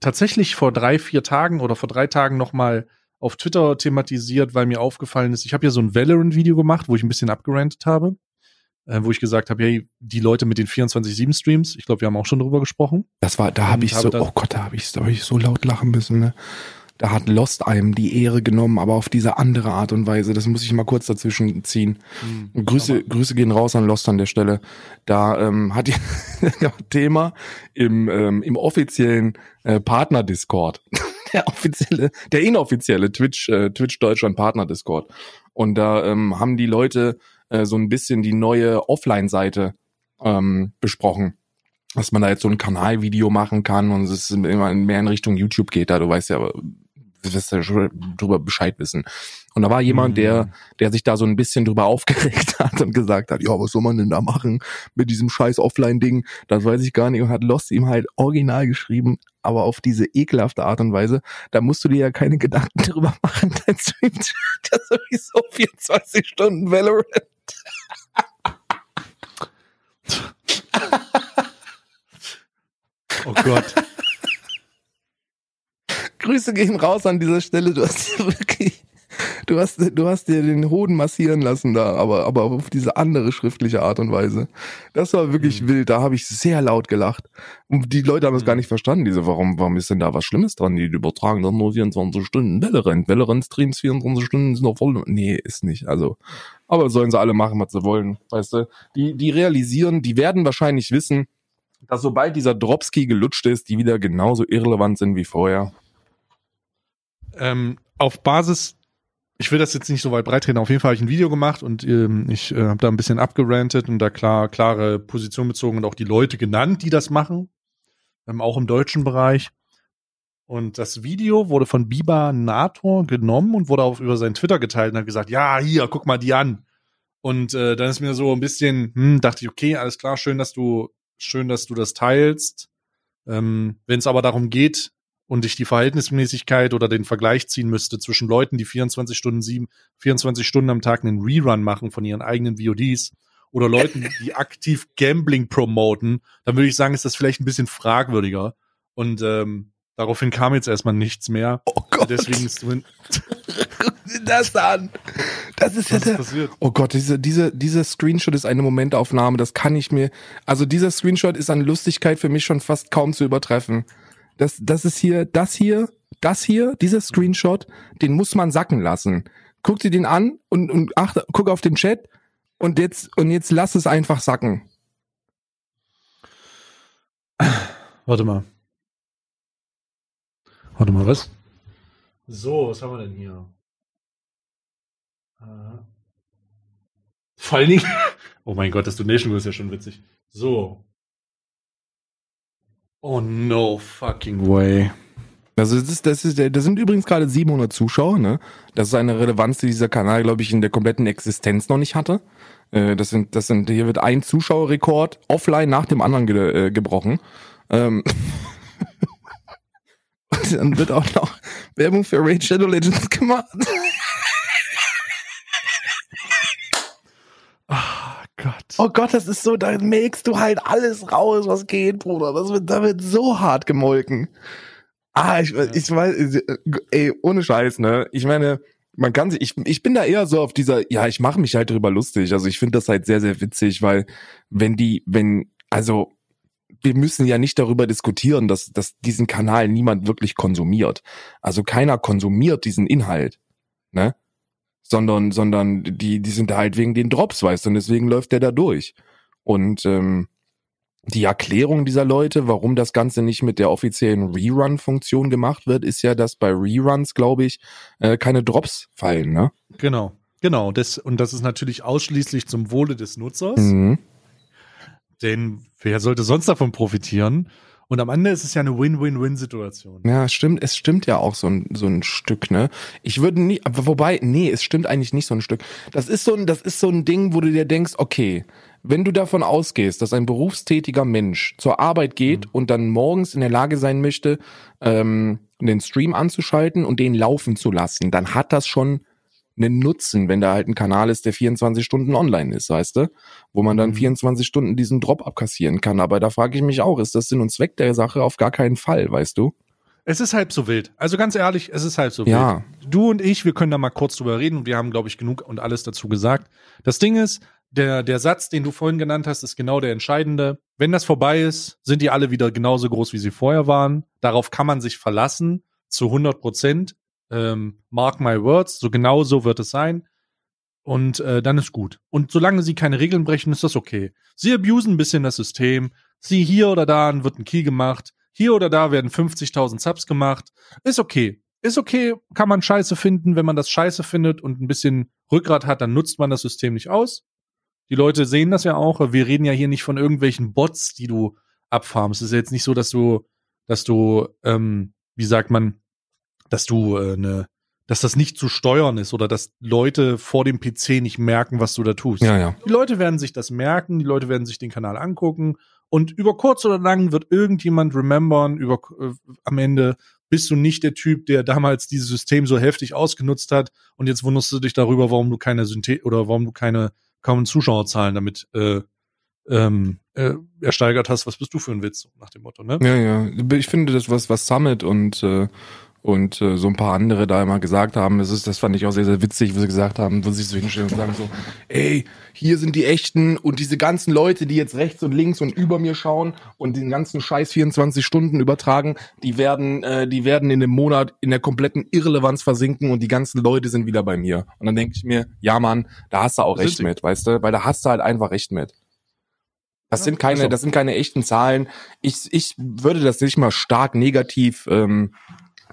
tatsächlich vor drei, vier Tagen oder vor drei Tagen nochmal auf Twitter thematisiert, weil mir aufgefallen ist, ich habe ja so ein Valorant-Video gemacht, wo ich ein bisschen abgerantet habe, äh, wo ich gesagt habe, hey, die Leute mit den 24-7-Streams, ich glaube, wir haben auch schon drüber gesprochen. Das war, da habe ich so, oh Gott, da habe ich, hab ich so laut lachen müssen. Ne? Da hat Lost einem die Ehre genommen, aber auf diese andere Art und Weise. Das muss ich mal kurz dazwischen ziehen. Grüße, Grüße gehen raus an Lost an der Stelle. Da ähm, hat die ja, Thema im, ähm, im offiziellen äh, Partner-Discord. Der offizielle, der inoffizielle Twitch, äh, Twitch Deutschland Partner-Discord. Und da ähm, haben die Leute äh, so ein bisschen die neue Offline-Seite ähm, besprochen. Dass man da jetzt so ein Kanalvideo machen kann und es immer mehr in Richtung YouTube geht. Da du weißt ja, wirst ja schon drüber Bescheid wissen. Und da war jemand, der der sich da so ein bisschen drüber aufgeregt hat und gesagt hat, ja, was soll man denn da machen mit diesem scheiß Offline-Ding? Das weiß ich gar nicht und hat Lost ihm halt original geschrieben, aber auf diese ekelhafte Art und Weise, da musst du dir ja keine Gedanken drüber machen, dein Stream das sowieso 24 Stunden Valorant. Oh Gott. Grüße gehen raus an dieser Stelle, du hast dir wirklich, du hast, du hast dir den Hoden massieren lassen da, aber, aber auf diese andere schriftliche Art und Weise. Das war wirklich Mhm. wild, da habe ich sehr laut gelacht. Und die Leute haben es Mhm. gar nicht verstanden, diese, warum, warum ist denn da was Schlimmes dran? Die übertragen dann nur 24 Stunden Valorant. Valorant-Streams 24 Stunden sind doch voll, nee, ist nicht, also. Aber sollen sie alle machen, was sie wollen, weißt du? Die, die realisieren, die werden wahrscheinlich wissen, dass sobald dieser Dropski gelutscht ist, die wieder genauso irrelevant sind wie vorher. Ähm, auf Basis, ich will das jetzt nicht so weit breit reden, auf jeden Fall habe ich ein Video gemacht und ähm, ich äh, habe da ein bisschen abgerantet und da klar klare Position bezogen und auch die Leute genannt, die das machen, ähm, auch im deutschen Bereich. Und das Video wurde von Biba Nator genommen und wurde auch über seinen Twitter geteilt und hat gesagt, ja, hier, guck mal die an. Und äh, dann ist mir so ein bisschen, hm, dachte ich, okay, alles klar, schön, dass du, schön, dass du das teilst. Ähm, Wenn es aber darum geht und ich die Verhältnismäßigkeit oder den Vergleich ziehen müsste zwischen Leuten, die 24 Stunden sieben, 24 Stunden am Tag einen Rerun machen von ihren eigenen VODs oder Leuten, die aktiv Gambling promoten, dann würde ich sagen, ist das vielleicht ein bisschen fragwürdiger. Und ähm, daraufhin kam jetzt erstmal nichts mehr. Oh Gott. Deswegen ist das an. Das ist ja der. passiert. Oh Gott, diese, diese, dieser Screenshot ist eine Momentaufnahme, das kann ich mir. Also dieser Screenshot ist an Lustigkeit für mich schon fast kaum zu übertreffen. Das, das ist hier, das hier, das hier, dieser Screenshot, den muss man sacken lassen. Guck dir den an und, und ach, guck auf den Chat und jetzt, und jetzt lass es einfach sacken. Warte mal. Warte mal, was? So, was haben wir denn hier? Äh, Vor allen Dingen. Oh mein Gott, das Donation ist ja schon witzig. So. Oh no fucking way. Also das ist, das ist, das sind übrigens gerade 700 Zuschauer, ne? Das ist eine Relevanz, die dieser Kanal, glaube ich, in der kompletten Existenz noch nicht hatte. Äh, das sind, das sind, hier wird ein Zuschauerrekord offline nach dem anderen ge äh, gebrochen. Ähm Und dann wird auch noch Werbung für Raid Shadow Legends gemacht. Gott. Oh Gott, das ist so, da melkst du halt alles raus, was geht, Bruder. Das wird, da wird so hart gemolken. Ah, ich, ich weiß, ey, ohne Scheiß, ne? Ich meine, man kann sich, ich, ich bin da eher so auf dieser, ja, ich mache mich halt drüber lustig. Also ich finde das halt sehr, sehr witzig, weil wenn die, wenn, also wir müssen ja nicht darüber diskutieren, dass, dass diesen Kanal niemand wirklich konsumiert. Also keiner konsumiert diesen Inhalt, ne? Sondern, sondern die, die sind da halt wegen den Drops, weißt du, und deswegen läuft der da durch. Und ähm, die Erklärung dieser Leute, warum das Ganze nicht mit der offiziellen Rerun-Funktion gemacht wird, ist ja, dass bei Reruns, glaube ich, äh, keine Drops fallen, ne? Genau, genau. Das, und das ist natürlich ausschließlich zum Wohle des Nutzers. Mhm. Denn wer sollte sonst davon profitieren? Und am Ende ist es ja eine Win-Win-Win-Situation. Ja, stimmt, es stimmt ja auch so ein, so ein Stück, ne? Ich würde nie, aber wobei, nee, es stimmt eigentlich nicht so ein Stück. Das ist so ein, das ist so ein Ding, wo du dir denkst, okay, wenn du davon ausgehst, dass ein berufstätiger Mensch zur Arbeit geht Mhm. und dann morgens in der Lage sein möchte, ähm, den Stream anzuschalten und den laufen zu lassen, dann hat das schon einen Nutzen, wenn da halt ein Kanal ist, der 24 Stunden online ist, weißt du? Wo man dann Mhm. 24 Stunden diesen Drop abkassieren kann. Aber da frage ich mich auch, ist das Sinn und Zweck der Sache? Auf gar keinen Fall, weißt du? Es ist halb so wild. Also ganz ehrlich, es ist halb so Ja. wild. Du und ich, wir können da mal kurz drüber reden und wir haben, glaube ich, genug und alles dazu gesagt. Das Ding ist, der, der Satz, den du vorhin genannt hast, ist genau der entscheidende. Wenn das vorbei ist, sind die alle wieder genauso groß, wie sie vorher waren. Darauf kann man sich verlassen, zu 100 Prozent. Ähm, mark my words, so genau so wird es sein. Und äh, dann ist gut. Und solange sie keine Regeln brechen, ist das okay. Sie abusen ein bisschen das System. Sie hier oder da wird ein Key gemacht. Hier oder da werden 50.000 Subs gemacht. Ist okay. Ist okay, kann man scheiße finden. Wenn man das scheiße findet und ein bisschen Rückgrat hat, dann nutzt man das System nicht aus. Die Leute sehen das ja auch. Wir reden ja hier nicht von irgendwelchen Bots, die du abfarmst. Es ist ja jetzt nicht so, dass du, dass du, ähm, wie sagt man, dass du äh, ne, dass das nicht zu steuern ist oder dass Leute vor dem PC nicht merken, was du da tust. Ja, ja. Die Leute werden sich das merken, die Leute werden sich den Kanal angucken und über kurz oder lang wird irgendjemand remembern, über äh, am Ende bist du nicht der Typ, der damals dieses System so heftig ausgenutzt hat und jetzt wunderst du dich darüber, warum du keine Synthe oder warum du keine kaum Zuschauerzahlen damit äh, ähm, äh, ersteigert hast. Was bist du für ein Witz nach dem Motto, ne? Ja, ja. Ich finde das, was, was Summit und, äh, und äh, so ein paar andere da immer gesagt haben, das, ist, das fand ich auch sehr, sehr witzig, wo sie gesagt haben, wo sie sich so hinstellen und sagen so, ey, hier sind die Echten und diese ganzen Leute, die jetzt rechts und links und über mir schauen und den ganzen Scheiß 24 Stunden übertragen, die werden, äh, die werden in dem Monat in der kompletten Irrelevanz versinken und die ganzen Leute sind wieder bei mir. Und dann denke ich mir, ja Mann, da hast du auch recht mit, weißt du, weil da hast du halt einfach recht mit. Das sind keine, das sind keine echten Zahlen. Ich, ich würde das nicht mal stark negativ, ähm,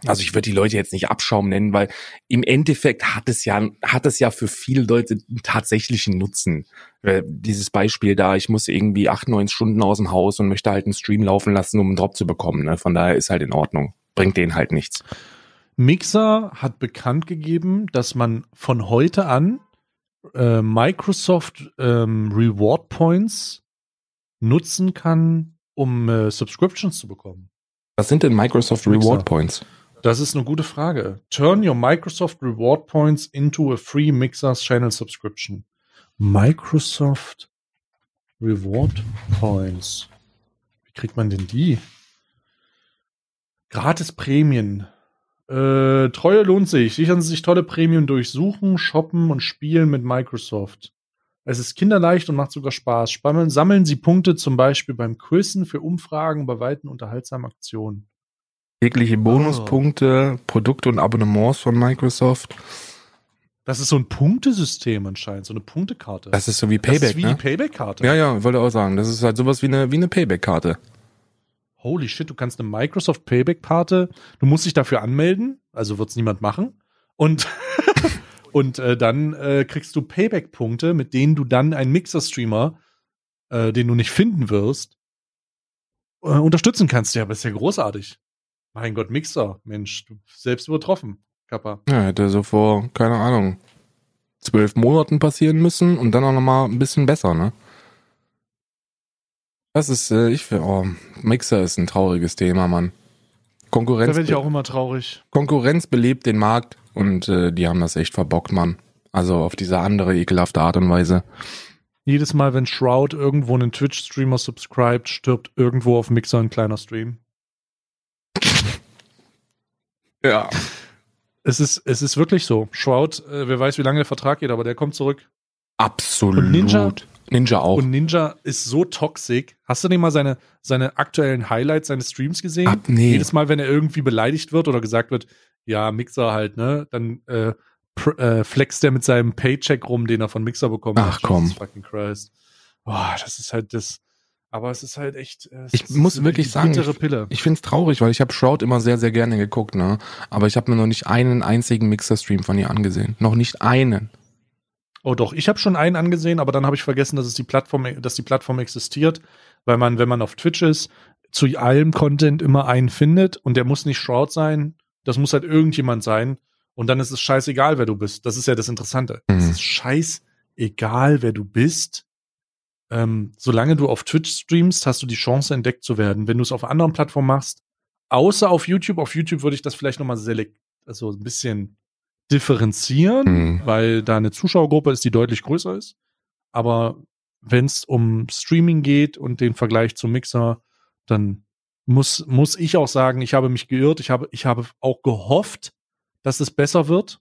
also ich würde die Leute jetzt nicht Abschaum nennen, weil im Endeffekt hat es ja, hat es ja für viele Leute einen tatsächlichen Nutzen. Äh, Dieses Beispiel da, ich muss irgendwie acht, neun Stunden aus dem Haus und möchte halt einen Stream laufen lassen, um einen Drop zu bekommen. Ne? Von daher ist halt in Ordnung. Bringt denen halt nichts. Mixer hat bekannt gegeben, dass man von heute an äh, Microsoft ähm, Reward Points nutzen kann, um äh, Subscriptions zu bekommen. Was sind denn Microsoft Mixer. Reward Points? Das ist eine gute Frage. Turn your Microsoft Reward Points into a free Mixers Channel Subscription. Microsoft Reward Points. Wie kriegt man denn die? Gratis Prämien. Äh, Treue lohnt sich. Sichern Sie sich tolle Prämien durch Suchen, Shoppen und Spielen mit Microsoft. Es ist kinderleicht und macht sogar Spaß. Spannend. Sammeln Sie Punkte zum Beispiel beim Quizzen für Umfragen bei weiten unterhaltsamen Aktionen. Jegliche Bonuspunkte, Produkte und Abonnements von Microsoft. Das ist so ein Punktesystem anscheinend, so eine Punktekarte. Das ist so wie Das Payback, ist wie ne? die Payback-Karte. Ja, ja, ich wollte auch sagen, das ist halt sowas wie eine, wie eine Payback-Karte. Holy shit, du kannst eine Microsoft Payback-Karte, du musst dich dafür anmelden, also wird's niemand machen. Und, und äh, dann äh, kriegst du Payback-Punkte, mit denen du dann einen Mixer-Streamer, äh, den du nicht finden wirst, äh, unterstützen kannst. Ja, aber ist ja großartig. Mein Gott, Mixer, Mensch, du selbst übertroffen, Kappa. Ja, hätte so vor, keine Ahnung, zwölf Monaten passieren müssen und dann auch nochmal ein bisschen besser, ne? Das ist, äh, ich finde, oh, Mixer ist ein trauriges Thema, Mann. Da Konkurrenz, werde ich auch immer traurig. Konkurrenz belebt den Markt und äh, die haben das echt verbockt, Mann. Also auf diese andere ekelhafte Art und Weise. Jedes Mal, wenn Shroud irgendwo einen Twitch-Streamer subscribt, stirbt irgendwo auf Mixer ein kleiner Stream. Ja. Es ist, es ist wirklich so. Shroud, äh, wer weiß, wie lange der Vertrag geht, aber der kommt zurück. Absolut. Und Ninja? Ninja auch. Und Ninja ist so toxisch. Hast du denn mal seine, seine aktuellen Highlights seines Streams gesehen? Ab, nee. Jedes Mal, wenn er irgendwie beleidigt wird oder gesagt wird, ja, Mixer halt, ne, dann äh, äh, flext er mit seinem Paycheck rum, den er von Mixer bekommt. Ach, komm. Jesus fucking Christ. Boah, das ist halt das. Aber es ist halt echt. äh, es Ich ist muss wirklich sagen, Pille. Ich find's traurig, weil ich habe Shroud immer sehr, sehr gerne geguckt, ne? Aber ich habe mir noch nicht einen einzigen Mixer-Stream von ihr angesehen. Noch nicht einen. Oh doch, ich habe schon einen angesehen, aber dann habe ich vergessen, dass es die Plattform, dass die Plattform existiert, weil man, wenn man auf Twitch ist, zu allem Content immer einen findet und der muss nicht Shroud sein, das muss halt irgendjemand sein und dann ist es scheißegal, wer du bist. Das ist ja das Interessante. Mhm. Es ist scheißegal, wer du bist. Ähm, solange du auf Twitch streamst, hast du die Chance entdeckt zu werden. Wenn du es auf anderen Plattformen machst, außer auf YouTube, auf YouTube würde ich das vielleicht nochmal selekt, also ein bisschen differenzieren Mhm. weil da eine Zuschauergruppe ist, die deutlich größer ist. Aber wenn es um Streaming geht und den Vergleich zum Mixer, dann muss, muss ich auch sagen, ich habe mich geirrt. Ich habe, ich habe auch gehofft, dass es besser wird.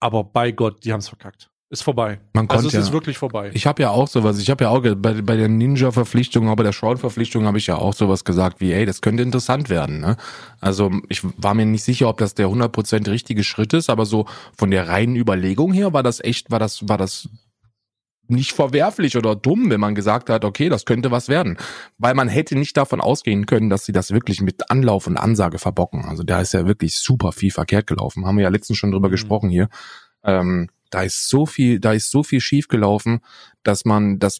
Aber bei Gott, die haben es verkackt. Ist vorbei. Man Also konnte es ja, ist wirklich vorbei. Ich habe ja auch sowas, ich habe ja auch bei, bei der Ninja-Verpflichtung, aber bei der Shroud-Verpflichtung habe ich ja auch sowas gesagt wie, ey, das könnte interessant werden. Ne? Also ich war mir nicht sicher, ob das der 100% richtige Schritt ist, aber so von der reinen Überlegung her war das echt, war das, war das nicht verwerflich oder dumm, wenn man gesagt hat, okay, das könnte was werden. Weil man hätte nicht davon ausgehen können, dass sie das wirklich mit Anlauf und Ansage verbocken. Also da ist ja wirklich super viel verkehrt gelaufen. Haben wir ja letztens schon drüber Mhm. gesprochen hier. Ähm, da ist so viel, da ist so viel schief gelaufen, dass man, das,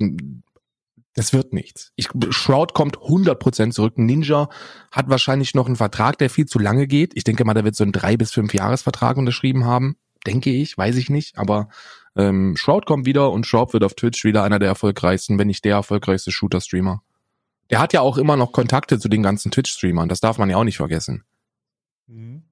das wird nichts. Ich, Shroud kommt 100% zurück. Ninja hat wahrscheinlich noch einen Vertrag, der viel zu lange geht. Ich denke mal, der wird so einen drei bis fünf Jahresvertrag unterschrieben haben. Denke ich, weiß ich nicht. Aber ähm, Shroud kommt wieder und Shroud wird auf Twitch wieder einer der erfolgreichsten, wenn nicht der erfolgreichste Shooter-Streamer. Der hat ja auch immer noch Kontakte zu den ganzen Twitch-Streamern. Das darf man ja auch nicht vergessen. Mhm.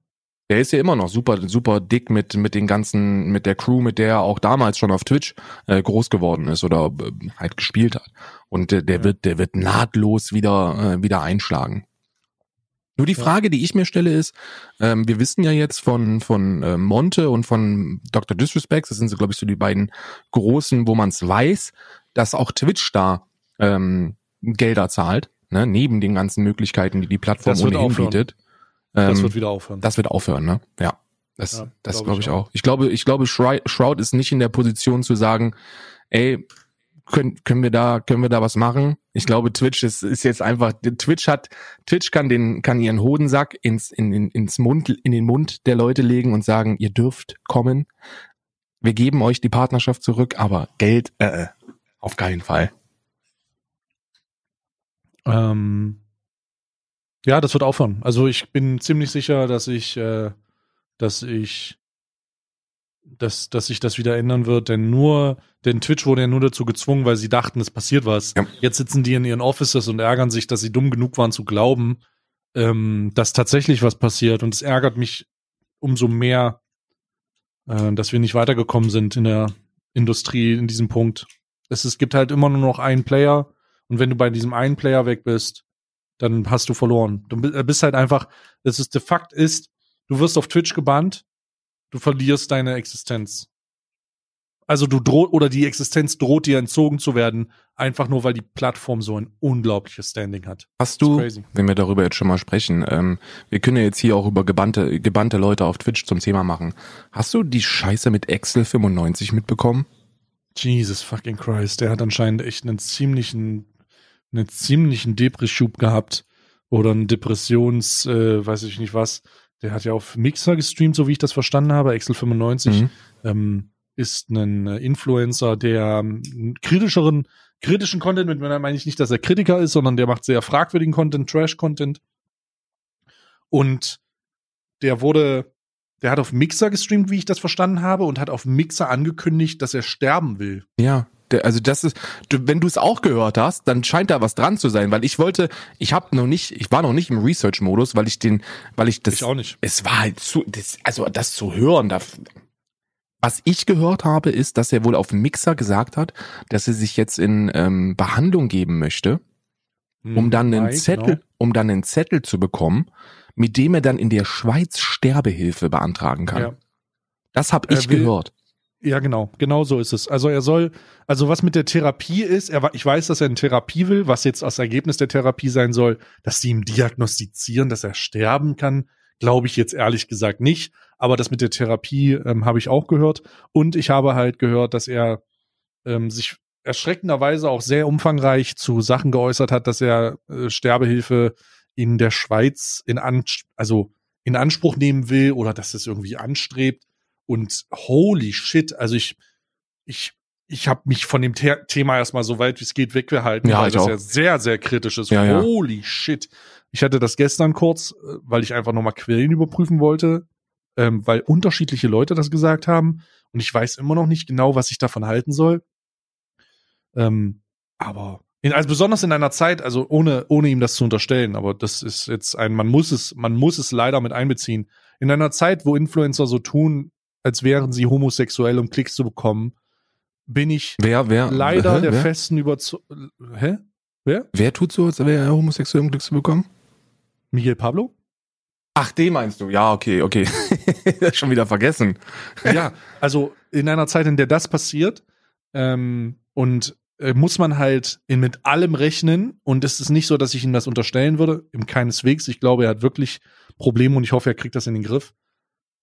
Der ist ja immer noch super, super dick mit, mit den ganzen, mit der Crew, mit der er auch damals schon auf Twitch äh, groß geworden ist oder äh, halt gespielt hat. Und äh, der Ja. wird, der wird nahtlos wieder, äh, wieder einschlagen. Nur die Ja. Frage, die ich mir stelle, ist, ähm, wir wissen ja jetzt von, von äh, Monte und von Dr. Disrespect, das sind so, glaube ich, so die beiden großen, wo man es weiß, dass auch Twitch da ähm, Gelder zahlt, ne, neben den ganzen Möglichkeiten, die die Plattform ohnehin bietet. Das Ähm, wird wieder aufhören. das wird aufhören, ne? Ja. Das, Ja, das glaub glaube ich ich auch. Ich glaube, ich glaube, Shroud ist nicht in der Position zu sagen, ey, können, können wir da, können wir da was machen? Ich glaube, Twitch ist, ist jetzt einfach, Twitch hat, Twitch kann den, kann ihren Hodensack ins, in, in, ins Mund, in den Mund der Leute legen und sagen, ihr dürft kommen. Wir geben euch die Partnerschaft zurück, aber Geld, äh, äh, auf keinen Fall. Ähm, ja, das wird aufhören. Also ich bin ziemlich sicher, dass ich, äh, dass ich, dass, dass sich das wieder ändern wird, denn nur, denn Twitch wurde ja nur dazu gezwungen, weil sie dachten, es passiert was. Ja. Jetzt sitzen die in ihren Offices und ärgern sich, dass sie dumm genug waren zu glauben, ähm, dass tatsächlich was passiert. Und es ärgert mich umso mehr, äh, dass wir nicht weitergekommen sind in der Industrie in diesem Punkt. Es, es gibt halt immer nur noch einen Player und wenn du bei diesem einen Player weg bist, dann hast du verloren. Du bi- bist halt einfach, das ist, der Fakt ist, du wirst auf Twitch gebannt, du verlierst deine Existenz. Also du droht, oder die Existenz droht dir entzogen zu werden, einfach nur weil die Plattform so ein unglaubliches Standing hat. Hast du, wenn wir darüber jetzt schon mal sprechen, ähm, wir können ja jetzt hier auch über gebannte, gebannte Leute auf Twitch zum Thema machen. Hast du die Scheiße mit Excel 95 mitbekommen? Jesus fucking Christ, der hat anscheinend echt einen ziemlichen, einen ziemlichen Depresschub gehabt oder einen Depressions, äh, weiß ich nicht was. Der hat ja auf Mixer gestreamt, so wie ich das verstanden habe. Excel 95 Mhm. ähm, ist ein äh, Influencer, der ähm, kritischeren, kritischen Content, mit meiner meine ich nicht, dass er Kritiker ist, sondern der macht sehr fragwürdigen Content, Trash-Content. Und der wurde, der hat auf Mixer gestreamt, wie ich das verstanden habe, und hat auf Mixer angekündigt, dass er sterben will. Ja, also das ist, du, wenn du es auch gehört hast, dann scheint da was dran zu sein, weil ich wollte, ich habe noch nicht, ich war noch nicht im Research-Modus, weil ich den, weil ich das, Ich auch nicht. es war halt zu, das, also das zu hören, da, Was ich gehört habe, ist, dass er wohl auf dem Mixer gesagt hat, dass er sich jetzt in ähm, Behandlung geben möchte, um dann einen Mai, Zettel, genau. um dann einen Zettel zu bekommen, mit dem er dann in der Schweiz Sterbehilfe beantragen kann. Ja. Das habe ich will- gehört. Ja, genau, genau so ist es. Also er soll, also was mit der Therapie ist, er, ich weiß, dass er eine Therapie will, was jetzt das Ergebnis der Therapie sein soll, dass sie ihm diagnostizieren, dass er sterben kann, glaube ich jetzt ehrlich gesagt nicht. Aber das mit der Therapie ähm, habe ich auch gehört. Und ich habe halt gehört, dass er ähm, sich erschreckenderweise auch sehr umfangreich zu Sachen geäußert hat, dass er äh, Sterbehilfe in der Schweiz in, an, also in Anspruch nehmen will oder dass es irgendwie anstrebt. Und holy shit, also ich, ich, ich habe mich von dem The Thema erstmal so weit wie es geht weggehalten, Ja, weil das auch. ja sehr, sehr kritisch ist. Ja, ja. Holy shit. Ich hatte das gestern kurz, äh, weil ich einfach nochmal Quellen überprüfen wollte, ähm, weil unterschiedliche Leute das gesagt haben. Und ich weiß immer noch nicht genau, was ich davon halten soll. Ähm, aber in, also besonders in einer Zeit, also ohne, ohne ihm das zu unterstellen, aber das ist jetzt ein, man muss es, man muss es leider mit einbeziehen. In einer Zeit, wo Influencer so tun, als wären sie homosexuell, um Klicks zu bekommen, bin ich Wer, wer, leider hä, der wer, festen Überzeugung. Hä? Wer? wer tut so, als wäre er homosexuell, um Glück zu bekommen? Miguel Pablo? Ach, den meinst du? Ja, okay, okay. Schon wieder vergessen. ja, also in einer Zeit, in der das passiert, ähm, und äh, muss man halt in, mit allem rechnen. Und es ist nicht so, dass ich ihm das unterstellen würde, im keineswegs. Ich glaube, er hat wirklich Probleme und ich hoffe, er kriegt das in den Griff.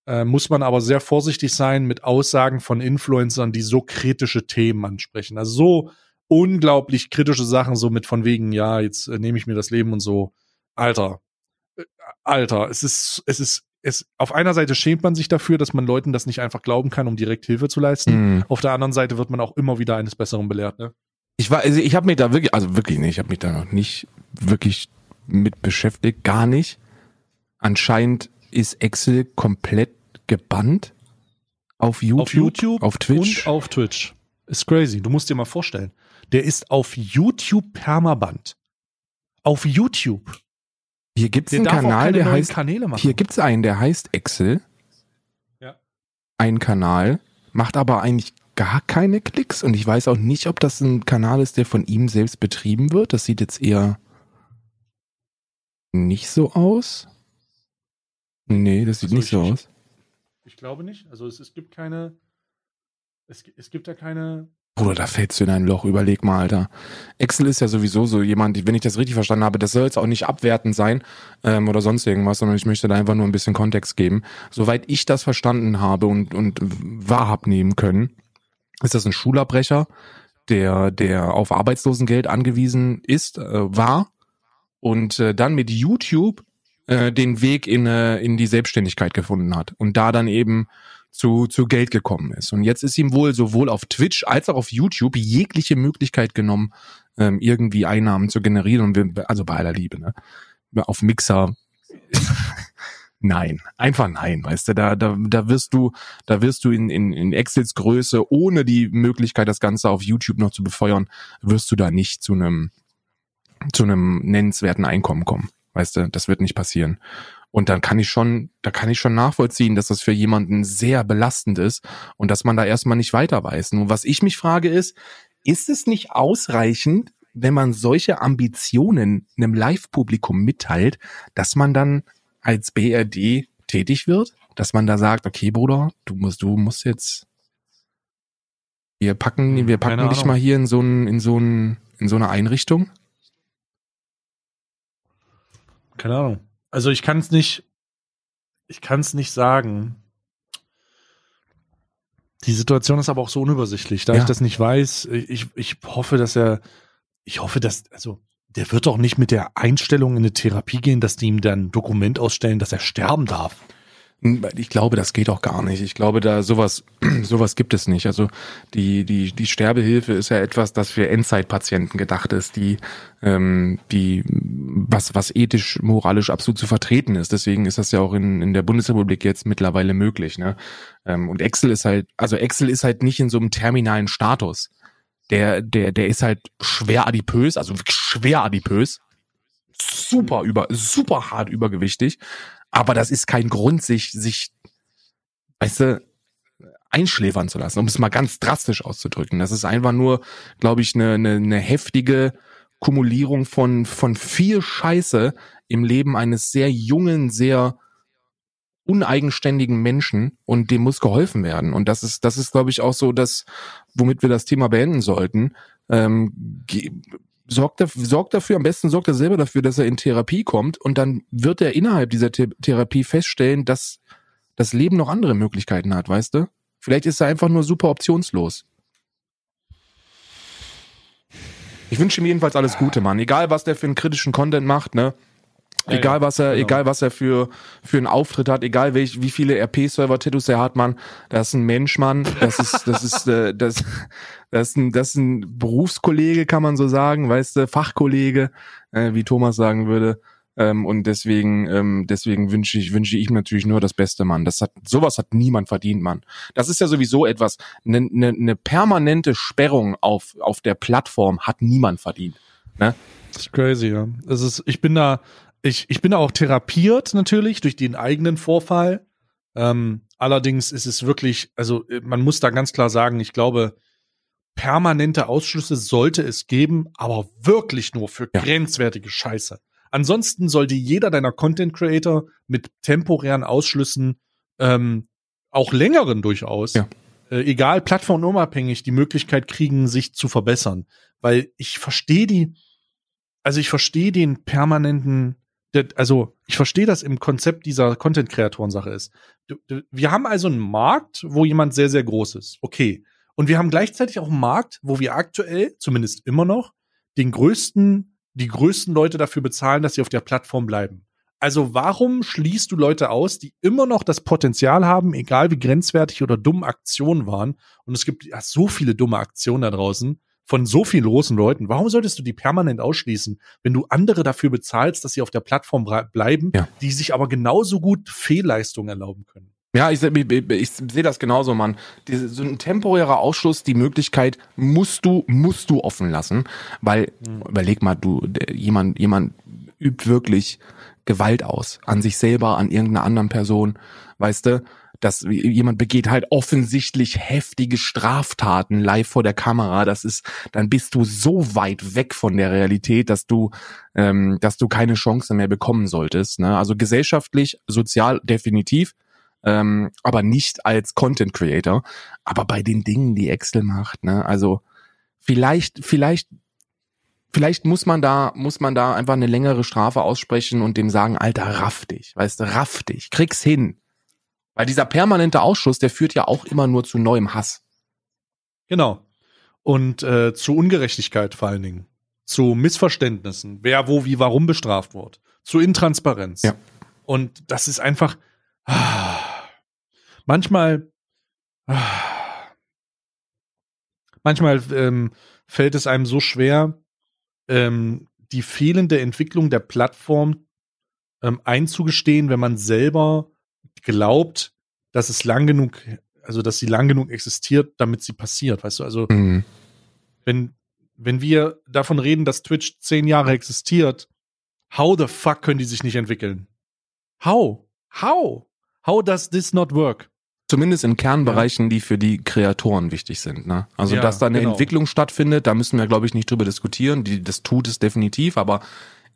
Äh, muss man aber sehr vorsichtig sein mit Aussagen von Influencern, die so kritische Themen ansprechen. Also so unglaublich kritische Sachen, so mit von wegen, ja, jetzt äh, nehme ich mir das Leben und so. Alter, äh, Alter, es ist, es ist, es, auf einer Seite schämt man sich dafür, dass man Leuten das nicht einfach glauben kann, um direkt Hilfe zu leisten. Hm. Auf der anderen Seite wird man auch immer wieder eines Besseren belehrt, ne? Ich war, also ich habe mich da wirklich, also wirklich nicht, ich habe mich da noch nicht wirklich mit beschäftigt, gar nicht. Anscheinend ist Excel komplett gebannt auf YouTube, auf YouTube auf Twitch. und auf Twitch. Ist crazy. Du musst dir mal vorstellen. Der ist auf YouTube permaband. Auf YouTube. hier gibt's Der einen Kanal, der heißt, hier gibt's einen, der heißt Excel. Ja. Ein Kanal, macht aber eigentlich gar keine Klicks und ich weiß auch nicht, ob das ein Kanal ist, der von ihm selbst betrieben wird. Das sieht jetzt eher nicht so aus. Nee, das sieht Also nicht so aus. Ich glaube nicht. Also es, es gibt keine. Es, es gibt da keine. Bruder, da fällst du in ein Loch, überleg mal, Alter. Excel ist ja sowieso so jemand, wenn ich das richtig verstanden habe, das soll jetzt auch nicht abwertend sein ähm, oder sonst irgendwas, sondern ich möchte da einfach nur ein bisschen Kontext geben. Soweit ich das verstanden habe und, und wahr hab nehmen können, ist das ein Schulabbrecher, der, der auf Arbeitslosengeld angewiesen ist, äh, war und äh, dann mit YouTube äh, den Weg in, äh, in die Selbstständigkeit gefunden hat und da dann eben zu, zu Geld gekommen ist. Und jetzt ist ihm wohl sowohl auf Twitch als auch auf YouTube jegliche Möglichkeit genommen, ähm, irgendwie Einnahmen zu generieren. Und wir, also bei aller Liebe, ne? Auf Mixer. nein, einfach nein, weißt du, da, da, da wirst du, da wirst du in, in, in Excels Größe, ohne die Möglichkeit, das Ganze auf YouTube noch zu befeuern, wirst du da nicht zu einem, zu einem nennenswerten Einkommen kommen. Weißt du, das wird nicht passieren. Und dann kann ich schon, da kann ich schon nachvollziehen, dass das für jemanden sehr belastend ist und dass man da erstmal nicht weiter weiß. Nur was ich mich frage ist, ist es nicht ausreichend, wenn man solche Ambitionen einem Live-Publikum mitteilt, dass man dann als BRD tätig wird? Dass man da sagt, okay, Bruder, du musst, du musst jetzt, wir packen, wir packen Keine dich Ahnung. mal hier in so ein, in so ein, in so eine Einrichtung? Keine Ahnung. Also ich kann es nicht. Ich kann es nicht sagen. Die Situation ist aber auch so unübersichtlich. Da Ja. ich das nicht weiß, ich, ich hoffe, dass er. Ich hoffe, dass. Also, der wird doch nicht mit der Einstellung in eine Therapie gehen, dass die ihm dann ein Dokument ausstellen, dass er sterben darf. Ich glaube, das geht auch gar nicht. Ich glaube, da sowas, sowas gibt es nicht. Also die, die, die Sterbehilfe ist ja etwas, das für Endzeitpatienten gedacht ist, die, ähm, die, was, was ethisch, moralisch absolut zu vertreten ist. Deswegen ist das ja auch in, in der Bundesrepublik jetzt mittlerweile möglich. Ne? Ähm, und Excel ist halt, also Excel ist halt nicht in so einem terminalen Status. Der, der, der ist halt schwer adipös, also schwer adipös. Super über, super hart übergewichtig. Aber das ist kein Grund, sich, sich, weißt du, einschläfern zu lassen, um es mal ganz drastisch auszudrücken. Das ist einfach nur, glaube ich, eine, eine, eine heftige Kumulierung von, von viel Scheiße im Leben eines sehr jungen, sehr uneigenständigen Menschen und dem muss geholfen werden. Und das ist, das ist, glaube ich, auch so das, womit wir das Thema beenden sollten. Ähm, sorgt, dafür, sorgt dafür, am besten sorgt er selber dafür, dass er in Therapie kommt und dann wird er innerhalb dieser The Therapie feststellen, dass das Leben noch andere Möglichkeiten hat, weißt du? Vielleicht ist er einfach nur super optionslos. Ich wünsche ihm jedenfalls alles Gute, Mann. Egal, was der für einen kritischen Content macht, ne? Egal was er, genau. egal was er für für einen Auftritt hat, egal welch, wie viele RP-Server-Tattoos er hat, Mann, das ist ein Mensch, Mann. Das ist das ist äh, das das ist ein das ist ein Berufskollege, kann man so sagen, weißt du, Fachkollege, äh, wie Thomas sagen würde. Ähm, und deswegen ähm, deswegen wünsche ich wünsche ich ihm natürlich nur das Beste, Mann. Das hat sowas hat niemand verdient, Mann. Das ist ja sowieso etwas eine ne, ne permanente Sperrung auf auf der Plattform hat niemand verdient. Ne? Das ist crazy, ja. Es ist, ich bin da, ich, ich bin da auch therapiert natürlich durch den eigenen Vorfall. Ähm, allerdings ist es wirklich, also äh, man muss da ganz klar sagen, ich glaube, permanente Ausschlüsse sollte es geben, aber wirklich nur für Ja. grenzwertige Scheiße. Ansonsten sollte jeder deiner Content Creator mit temporären Ausschlüssen, ähm, auch längeren durchaus, Ja. äh, egal plattformunabhängig, die Möglichkeit kriegen, sich zu verbessern. Weil ich verstehe die, also ich verstehe den permanenten, also ich verstehe das im Konzept dieser Content-Kreatoren-Sache ist. Wir haben also einen Markt, wo jemand sehr, sehr groß ist. Okay. Und wir haben gleichzeitig auch einen Markt, wo wir aktuell, zumindest immer noch, den größten, die größten Leute dafür bezahlen, dass sie auf der Plattform bleiben. Also warum schließt du Leute aus, die immer noch das Potenzial haben, egal wie grenzwertig oder dumm Aktionen waren? Und es gibt ja so viele dumme Aktionen da draußen von so vielen großen Leuten. Warum solltest du die permanent ausschließen, wenn du andere dafür bezahlst, dass sie auf der Plattform bleiben, Ja. die sich aber genauso gut Fehlleistungen erlauben können? Ja, ich, ich, ich, ich sehe das genauso, Mann. Diese, so ein temporärer Ausschluss, die Möglichkeit musst du, musst du offen lassen, weil, überleg mal, du, jemand, jemand übt wirklich Gewalt aus an sich selber, an irgendeiner anderen Person, weißt du, dass jemand begeht halt offensichtlich heftige Straftaten live vor der Kamera, das ist, dann bist du so weit weg von der Realität, dass du, ähm, dass du keine Chance mehr bekommen solltest. Ne? Also gesellschaftlich, sozial definitiv, ähm, aber nicht als Content Creator. Aber bei den Dingen, die Excel macht, ne, also vielleicht, vielleicht, vielleicht muss man da, muss man da einfach eine längere Strafe aussprechen und dem sagen, Alter, raff dich, weißt du, raff dich, krieg's hin. Weil dieser permanente Ausschuss, der führt ja auch immer nur zu neuem Hass. Genau. Und äh, zu Ungerechtigkeit vor allen Dingen. Zu Missverständnissen, wer wo wie warum bestraft wird. Zu Intransparenz. Ja. Und das ist einfach ah, manchmal manchmal ähm, fällt es einem so schwer, ähm, die fehlende Entwicklung der Plattform ähm, einzugestehen, wenn man selber glaubt, dass es lang genug, also dass sie lang genug existiert, damit sie passiert, weißt du? Also Mhm. wenn wenn wir davon reden, dass Twitch zehn Jahre existiert, how the fuck können die sich nicht entwickeln? How? How? How does this not work? Zumindest in Kernbereichen, die für die Kreatoren wichtig sind. Ne? Also, Ja, dass da eine genau. Entwicklung stattfindet, da müssen wir, glaube ich, nicht drüber diskutieren. Die, das tut es definitiv, aber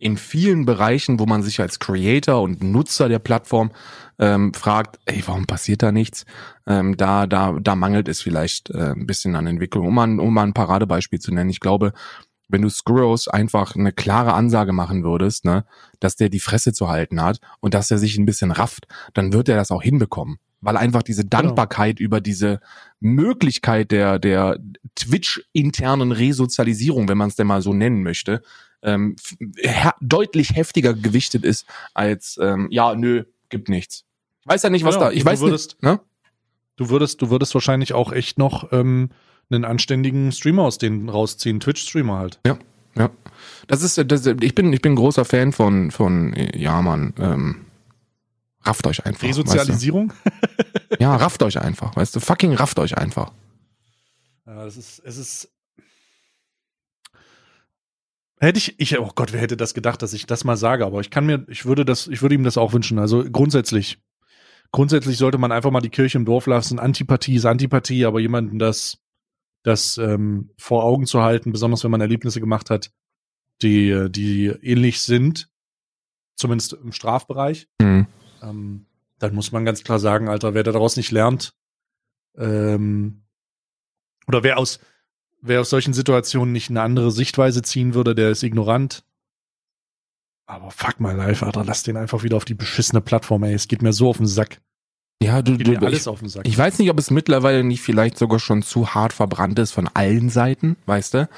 in vielen Bereichen, wo man sich als Creator und Nutzer der Plattform ähm, fragt, ey, warum passiert da nichts? Ähm, da, da, da mangelt es vielleicht äh, ein bisschen an Entwicklung. Um mal, um mal ein Paradebeispiel zu nennen, ich glaube, wenn du Skurros einfach eine klare Ansage machen würdest, ne, dass der die Fresse zu halten hat und dass er sich ein bisschen rafft, dann wird er das auch hinbekommen. Weil einfach diese Dankbarkeit über diese Möglichkeit der, der Twitch-internen Resozialisierung, wenn man es denn mal so nennen möchte, ähm, her deutlich heftiger gewichtet ist als, ähm, ja, nö, gibt nichts. Ich weiß ja nicht, was Genau, da, ich du weiß würdest- nicht, ne? Du würdest, du würdest wahrscheinlich auch echt noch ähm, einen anständigen Streamer aus denen rausziehen, Twitch-Streamer halt. Ja, ja. Das ist, das, ich bin, ich bin ein großer Fan von, von, äh, ja, Mann, ähm, rafft euch einfach. Resozialisierung? Weißt du? Ja, rafft euch einfach, weißt du, fucking rafft euch einfach. Ja, das ist, es ist. Hätte ich, ich, oh Gott, wer hätte das gedacht, dass ich das mal sage, aber ich kann mir, ich würde das, ich würde ihm das auch wünschen. Also grundsätzlich, grundsätzlich sollte man einfach mal die Kirche im Dorf lassen. Antipathie ist Antipathie, aber jemanden das, das ähm, vor Augen zu halten, besonders wenn man Erlebnisse gemacht hat, die, die ähnlich sind, zumindest im Strafbereich, Mhm. Ähm, dann muss man ganz klar sagen, Alter, wer daraus nicht lernt, ähm, oder wer aus, wer aus solchen Situationen nicht eine andere Sichtweise ziehen würde, der ist ignorant. Aber fuck my life, Alter, lass den einfach wieder auf die beschissene Plattform, ey. Es geht mir so auf den Sack. Ja, du, du alles ich, auf den Sack. ich weiß nicht, ob es mittlerweile nicht vielleicht sogar schon zu hart verbrannt ist von allen Seiten, weißt du?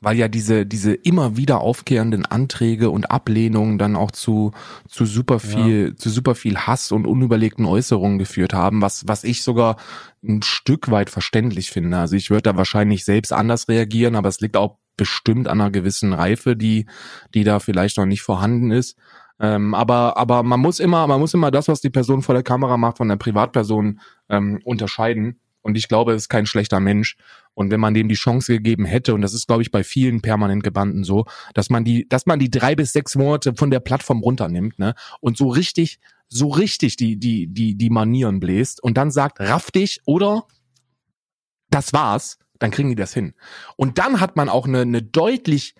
Weil ja diese, diese immer wieder aufkehrenden Anträge und Ablehnungen dann auch zu, zu super viel, zu super viel Hass und unüberlegten Äußerungen geführt haben, was, was ich sogar ein Stück weit verständlich finde. Also ich würde da wahrscheinlich selbst anders reagieren, aber es liegt auch bestimmt an einer gewissen Reife, die, die da vielleicht noch nicht vorhanden ist. Ähm, aber, aber man muss immer, man muss immer das, was die Person vor der Kamera macht, von der Privatperson ähm, unterscheiden. Und ich glaube, es ist kein schlechter Mensch. Und wenn man dem die Chance gegeben hätte, und das ist, glaube ich, bei vielen permanent Gebannten so, dass man die, dass man die drei bis sechs Monate von der Plattform runternimmt, ne, und so richtig, so richtig die, die, die, die Manieren bläst und dann sagt, raff dich oder das war's, dann kriegen die das hin. Und dann hat man auch eine, eine deutlich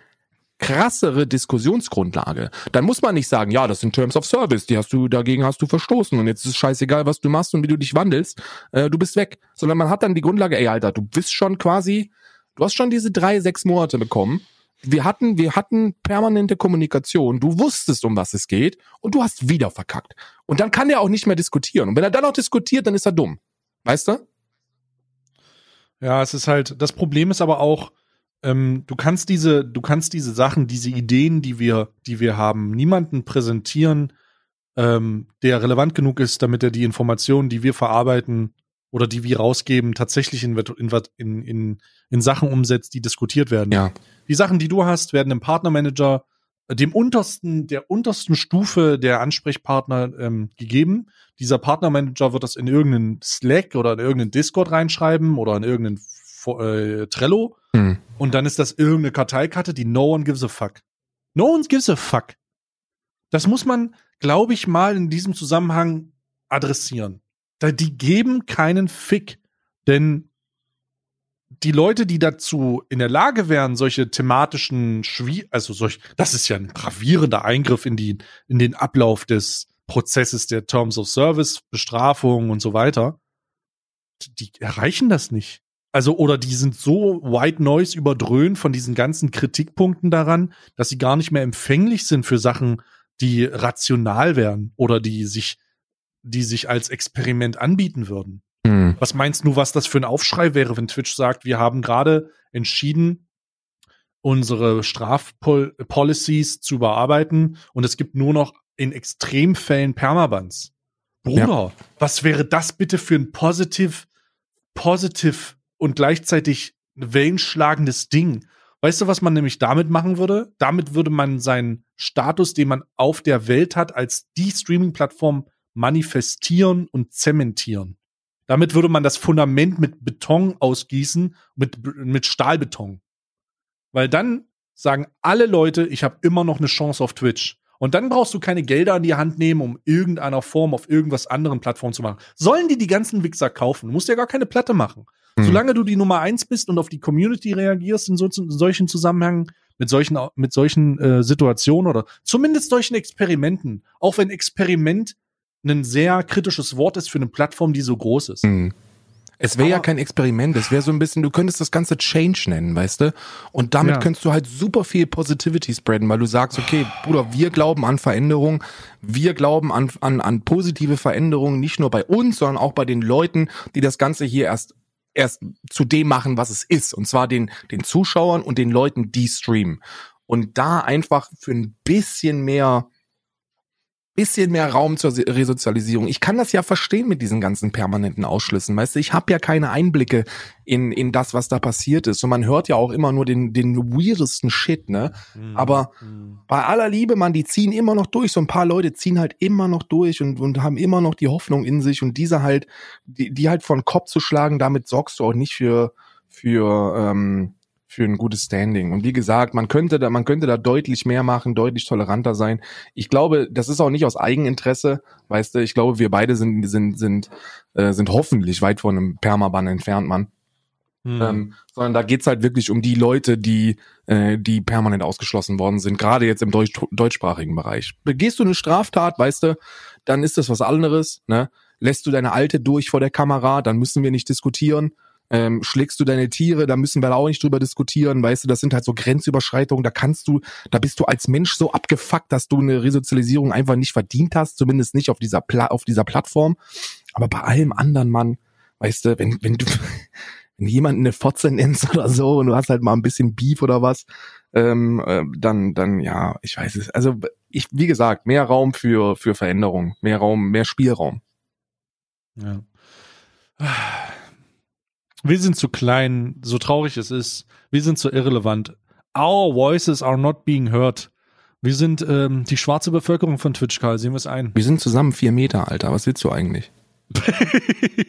krassere Diskussionsgrundlage. Dann muss man nicht sagen, ja, das sind Terms of Service, die hast du, dagegen hast du verstoßen und jetzt ist es scheißegal, was du machst und wie du dich wandelst, äh, du bist weg. Sondern man hat dann die Grundlage, ey, Alter, du bist schon quasi, du hast schon diese drei, sechs Monate bekommen. Wir hatten, wir hatten permanente Kommunikation. Du wusstest, um was es geht und du hast wieder verkackt. Und dann kann er auch nicht mehr diskutieren. Und wenn er dann auch diskutiert, dann ist er dumm. Weißt du? Ja, es ist halt, das Problem ist aber auch, ähm, du kannst diese, du kannst diese Sachen, diese Ideen, die wir, die wir haben, niemanden präsentieren, ähm, der relevant genug ist, damit er die Informationen, die wir verarbeiten oder die wir rausgeben, tatsächlich in, in, in, in Sachen umsetzt, die diskutiert werden. Ja. Die Sachen, die du hast, werden dem Partnermanager, äh, dem untersten, der untersten Stufe der Ansprechpartner ähm, gegeben. Dieser Partnermanager wird das in irgendeinen Slack oder in irgendeinen Discord reinschreiben oder in irgendeinen äh, Trello. Hm. Und dann ist das irgendeine Karteikarte, die no one gives a fuck. No one gives a fuck. Das muss man, glaube ich, mal in diesem Zusammenhang adressieren. Da, die geben keinen Fick. Denn die Leute, die dazu in der Lage wären, solche thematischen Schwie also solch, das ist ja ein gravierender Eingriff in die, in den Ablauf des Prozesses der Terms of Service, Bestrafung und so weiter. Die erreichen das nicht. Also, oder die sind so White Noise überdröhnt von diesen ganzen Kritikpunkten daran, dass sie gar nicht mehr empfänglich sind für Sachen, die rational wären oder die sich, die sich als Experiment anbieten würden. Hm. Was meinst du, was das für ein Aufschrei wäre, wenn Twitch sagt, wir haben gerade entschieden, unsere Strafpolicies zu überarbeiten und es gibt nur noch in Extremfällen Permabans. Bruder, was wäre das bitte für ein positiv, positiv und gleichzeitig wellenschlagendes Ding? Weißt du, was man nämlich damit machen würde? Damit würde man seinen Status, den man auf der Welt hat, als die Streaming-Plattform manifestieren und zementieren. Damit würde man das Fundament mit Beton ausgießen, mit, mit Stahlbeton. Weil dann sagen alle Leute, ich habe immer noch eine Chance auf Twitch. Und dann brauchst du keine Gelder in die Hand nehmen, um irgendeiner Form auf irgendwas anderen Plattformen zu machen. Sollen die die ganzen Wichser kaufen? Du musst ja gar keine Platte machen. Hm. Solange du die Nummer eins bist und auf die Community reagierst in, so, in solchen Zusammenhängen, mit solchen, mit solchen äh, Situationen oder zumindest solchen Experimenten, auch wenn Experiment ein sehr kritisches Wort ist für eine Plattform, die so groß ist. Hm. Es wäre ja kein Experiment, es wäre so ein bisschen, du könntest das Ganze Change nennen, weißt du? Und damit Ja. könntest du halt super viel Positivity spreaden, weil du sagst, okay, Bruder, wir glauben an Veränderung, wir glauben an, an, an positive Veränderungen, nicht nur bei uns, sondern auch bei den Leuten, die das Ganze hier erst erst zu dem machen, was es ist, und zwar den, den Zuschauern und den Leuten, die streamen. Und da einfach für ein bisschen mehr, bisschen mehr Raum zur Resozialisierung. Ich kann das ja verstehen mit diesen ganzen permanenten Ausschlüssen. Weißt du, ich habe ja keine Einblicke in, in das, was da passiert ist. Und man hört ja auch immer nur den, den weirdesten Shit, ne? Aber bei aller Liebe, man, die ziehen immer noch durch. So ein paar Leute ziehen halt immer noch durch und, und haben immer noch die Hoffnung in sich. Und diese halt, die, die halt von Kopf zu schlagen, damit sorgst du auch nicht für, für, ähm, für ein gutes Standing. Und wie gesagt, man könnte da, man könnte da deutlich mehr machen, deutlich toleranter sein. Ich glaube, das ist auch nicht aus Eigeninteresse, weißt du. Ich glaube, wir beide sind sind sind äh, sind hoffentlich weit von einem Permaban entfernt, Mann. Hm. Ähm, sondern da geht's halt wirklich um die Leute, die, äh, die permanent ausgeschlossen worden sind, gerade jetzt im Deutsch, deutschsprachigen Bereich. Begehst du eine Straftat, weißt du, dann ist das was anderes. Ne? Lässt du deine Alte durch vor der Kamera, dann müssen wir nicht diskutieren. Ähm, schlägst du deine Tiere, da müssen wir da auch nicht drüber diskutieren, weißt du, das sind halt so Grenzüberschreitungen, da kannst du, da bist du als Mensch so abgefuckt, dass du eine Resozialisierung einfach nicht verdient hast, zumindest nicht auf dieser, Pla auf dieser Plattform. Aber bei allem anderen, Mann, weißt du, wenn, wenn du, wenn du jemanden eine Fotze nennst oder so und du hast halt mal ein bisschen Beef oder was, ähm, äh, dann, dann, ja, ich weiß es. Also ich, wie gesagt, mehr Raum für, für Veränderung, mehr Raum, mehr Spielraum. Ja. Wir sind zu klein, so traurig es ist. Wir sind zu irrelevant. Our voices are not being heard. Wir sind ähm, die schwarze Bevölkerung von Twitch, Karl. Sehen wir es ein. Wir sind zusammen vier Meter, Alter. Was willst du eigentlich?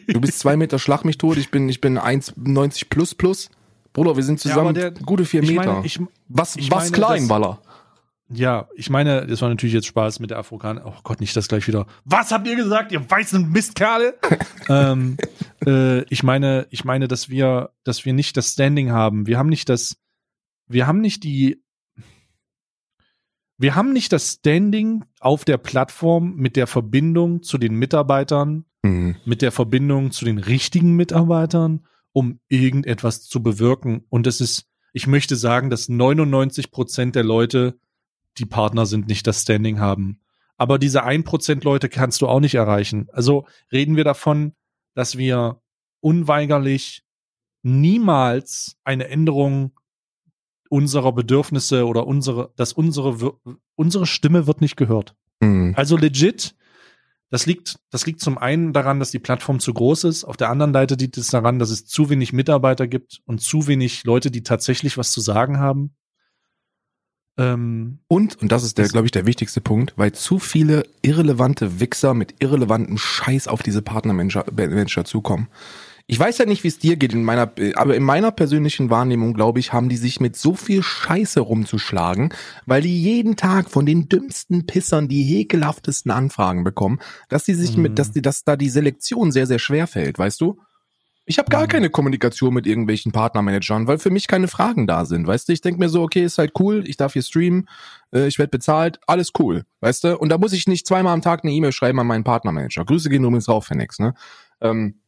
Du bist zwei Meter, schlag mich tot. Ich bin, ich bin 1,90 plus plus. Bruder, wir sind Ja, zusammen der- gute vier Ich Meter. meine, ich, was, ich was meine, klein, Baller? Ja, ich meine, das war natürlich jetzt Spaß mit der Afrikaner. Oh Gott, nicht das gleich wieder. Was habt ihr gesagt, ihr weißen Mistkerle? ähm, äh, ich meine, ich meine, dass wir, dass wir nicht das Standing haben. Wir haben nicht das, wir haben nicht die, wir haben nicht das Standing auf der Plattform mit der Verbindung zu den Mitarbeitern, Mhm. mit der Verbindung zu den richtigen Mitarbeitern, um irgendetwas zu bewirken. Und es ist, ich möchte sagen, dass 99 Prozent der Leute, die Partner sind, nicht das Standing haben. Aber diese 1% Leute kannst du auch nicht erreichen. Also reden wir davon, dass wir unweigerlich niemals eine Änderung unserer Bedürfnisse oder unsere, dass unsere, unsere Stimme wird nicht gehört. Mhm. Also legit, das liegt, das liegt zum einen daran, dass die Plattform zu groß ist. Auf der anderen Seite liegt es daran, dass es zu wenig Mitarbeiter gibt und zu wenig Leute, die tatsächlich was zu sagen haben. Ähm, Und, und das ist der, glaube ich, der wichtigste Punkt, weil zu viele irrelevante Wichser mit irrelevantem Scheiß auf diese Partnermanager Manager zukommen. Ich weiß ja nicht, wie es dir geht in meiner, aber in meiner persönlichen Wahrnehmung, glaube ich, haben die sich mit so viel Scheiße rumzuschlagen, weil die jeden Tag von den dümmsten Pissern die häkelhaftesten Anfragen bekommen, dass die sich Mhm. mit, dass die, dass da die Selektion sehr, sehr schwer fällt, weißt du? Ich habe gar Mhm. keine Kommunikation mit irgendwelchen Partnermanagern, weil für mich keine Fragen da sind, weißt du? Ich denk mir so, okay, ist halt cool, ich darf hier streamen, äh, ich werde bezahlt, alles cool, weißt du? Und da muss ich nicht zweimal am Tag eine E-Mail schreiben an meinen Partnermanager. Grüße gehen übrigens rauf, Phoenix, ne? Ähm,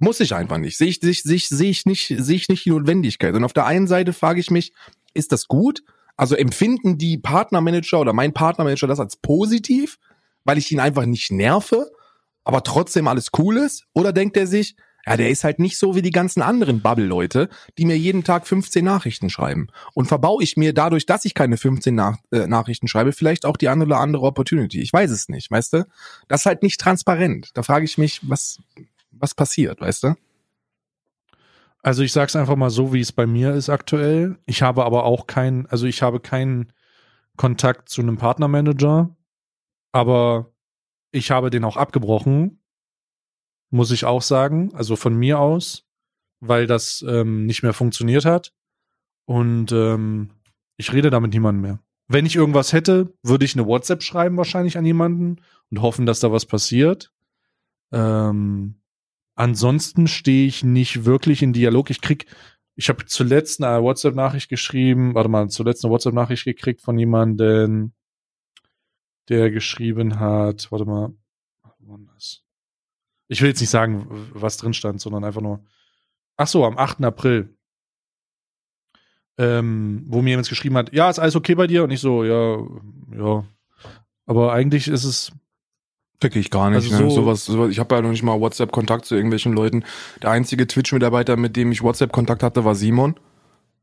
muss ich einfach nicht. Sehe ich, sehe ich, sehe ich, sehe ich nicht, sehe ich nicht die Notwendigkeit. Und auf der einen Seite frage ich mich, ist das gut? Also empfinden die Partnermanager oder mein Partnermanager das als positiv, weil ich ihn einfach nicht nerve, aber trotzdem alles cool ist? Oder denkt er sich, ja, der ist halt nicht so wie die ganzen anderen Bubble-Leute, die mir jeden Tag 15 Nachrichten schreiben. Und verbau ich mir dadurch, dass ich keine 15 Nach äh, Nachrichten schreibe, vielleicht auch die eine oder andere Opportunity. Ich weiß es nicht, weißt du? Das ist halt nicht transparent. Da frage ich mich, was, was passiert, weißt du? Also ich sag's einfach mal so, wie es bei mir ist aktuell. Ich habe aber auch keinen, also ich habe keinen Kontakt zu einem Partnermanager, aber ich habe den auch abgebrochen, muss ich auch sagen, also von mir aus, weil das ähm, nicht mehr funktioniert hat. Und ähm, ich rede damit niemandem mehr. Wenn ich irgendwas hätte, würde ich eine WhatsApp schreiben wahrscheinlich an jemanden und hoffen, dass da was passiert. Ähm, ansonsten stehe ich nicht wirklich in Dialog. Ich krieg, ich habe zuletzt eine WhatsApp-Nachricht geschrieben, warte mal, zuletzt eine WhatsApp-Nachricht gekriegt von jemandem, der geschrieben hat, warte mal, denn das? Ich will jetzt nicht sagen, was drin stand, sondern einfach nur, ach so, am 8. April, ähm, wo mir jemand geschrieben hat, ja, ist alles okay bei dir? Und ich so, ja, ja. Aber eigentlich ist es, Fick ich gar nicht. Also ne? so- sowas, sowas, ich habe ja noch nicht mal WhatsApp-Kontakt zu irgendwelchen Leuten. Der einzige Twitch-Mitarbeiter, mit dem ich WhatsApp-Kontakt hatte, war Simon.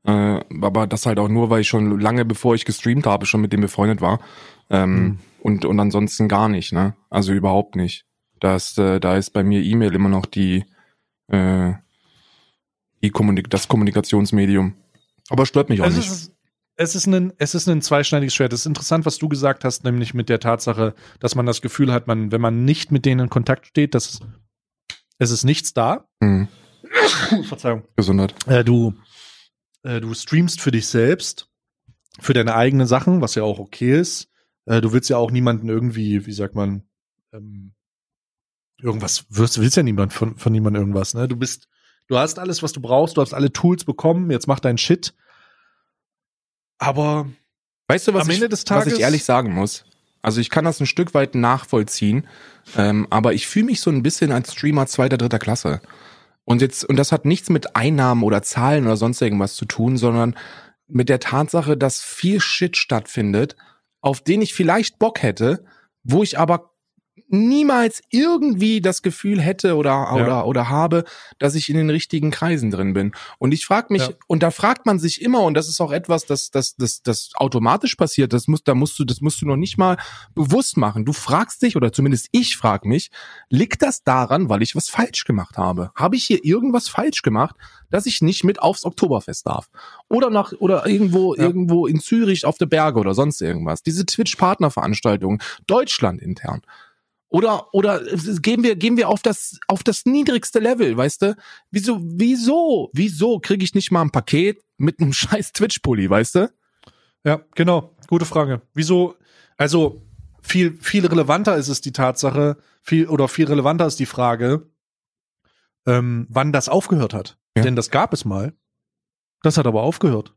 Äh, aber das halt auch nur, weil ich schon lange bevor ich gestreamt habe, schon mit dem befreundet war. Ähm, Hm. und, und ansonsten gar nicht, ne? Also überhaupt nicht. Das, äh, da ist bei mir E-Mail immer noch die, äh, die Kommunik das Kommunikationsmedium. Aber stört mich auch es nicht. ist, es ist ein, es ist ein zweischneidiges Schwert. Es ist interessant, was du gesagt hast, nämlich mit der Tatsache, dass man das Gefühl hat, man, wenn man nicht mit denen in Kontakt steht, dass es ist nichts da. Hm, Verzeihung. Gesundheit. Äh, du, äh, du streamst für dich selbst, für deine eigenen Sachen, was ja auch okay ist. Äh, du willst ja auch niemanden irgendwie, wie sagt man, ähm, irgendwas, wirst, willst ja niemand von, von niemandem irgendwas, ne? Du bist, du hast alles, was du brauchst, du hast alle Tools bekommen, jetzt mach deinen Shit. Aber Weißt du, was, Am ich, Ende des was Tages- ich ehrlich sagen muss? Also ich kann das ein Stück weit nachvollziehen, ähm, aber ich fühle mich so ein bisschen als Streamer zweiter, dritter Klasse. Und jetzt, und das hat nichts mit Einnahmen oder Zahlen oder sonst irgendwas zu tun, sondern mit der Tatsache, dass viel Shit stattfindet, auf den ich vielleicht Bock hätte, wo ich aber niemals irgendwie das Gefühl hätte oder Ja. oder oder habe, dass ich in den richtigen Kreisen drin bin. Und ich frage mich Ja. und da fragt man sich immer und das ist auch etwas, das das das das automatisch passiert. Das muss da musst du das musst du noch nicht mal bewusst machen. Du fragst dich oder zumindest ich frage mich, liegt das daran, weil ich was falsch gemacht habe? Habe ich hier irgendwas falsch gemacht, dass ich nicht mit aufs Oktoberfest darf? Oder nach oder irgendwo Ja. irgendwo in Zürich auf der Berge oder sonst irgendwas. Diese Twitch Partnerveranstaltungen Deutschland intern. Oder, oder gehen wir, gehen wir auf das, auf das niedrigste Level, weißt du? Wieso, wieso, wieso kriege ich nicht mal ein Paket mit einem scheiß Twitch-Pulli, weißt du? Ja, genau. Gute Frage. Wieso? Also viel viel relevanter ist es die Tatsache, viel oder viel relevanter ist die Frage, ähm, wann das aufgehört hat. Ja. Denn das gab es mal. Das hat aber aufgehört.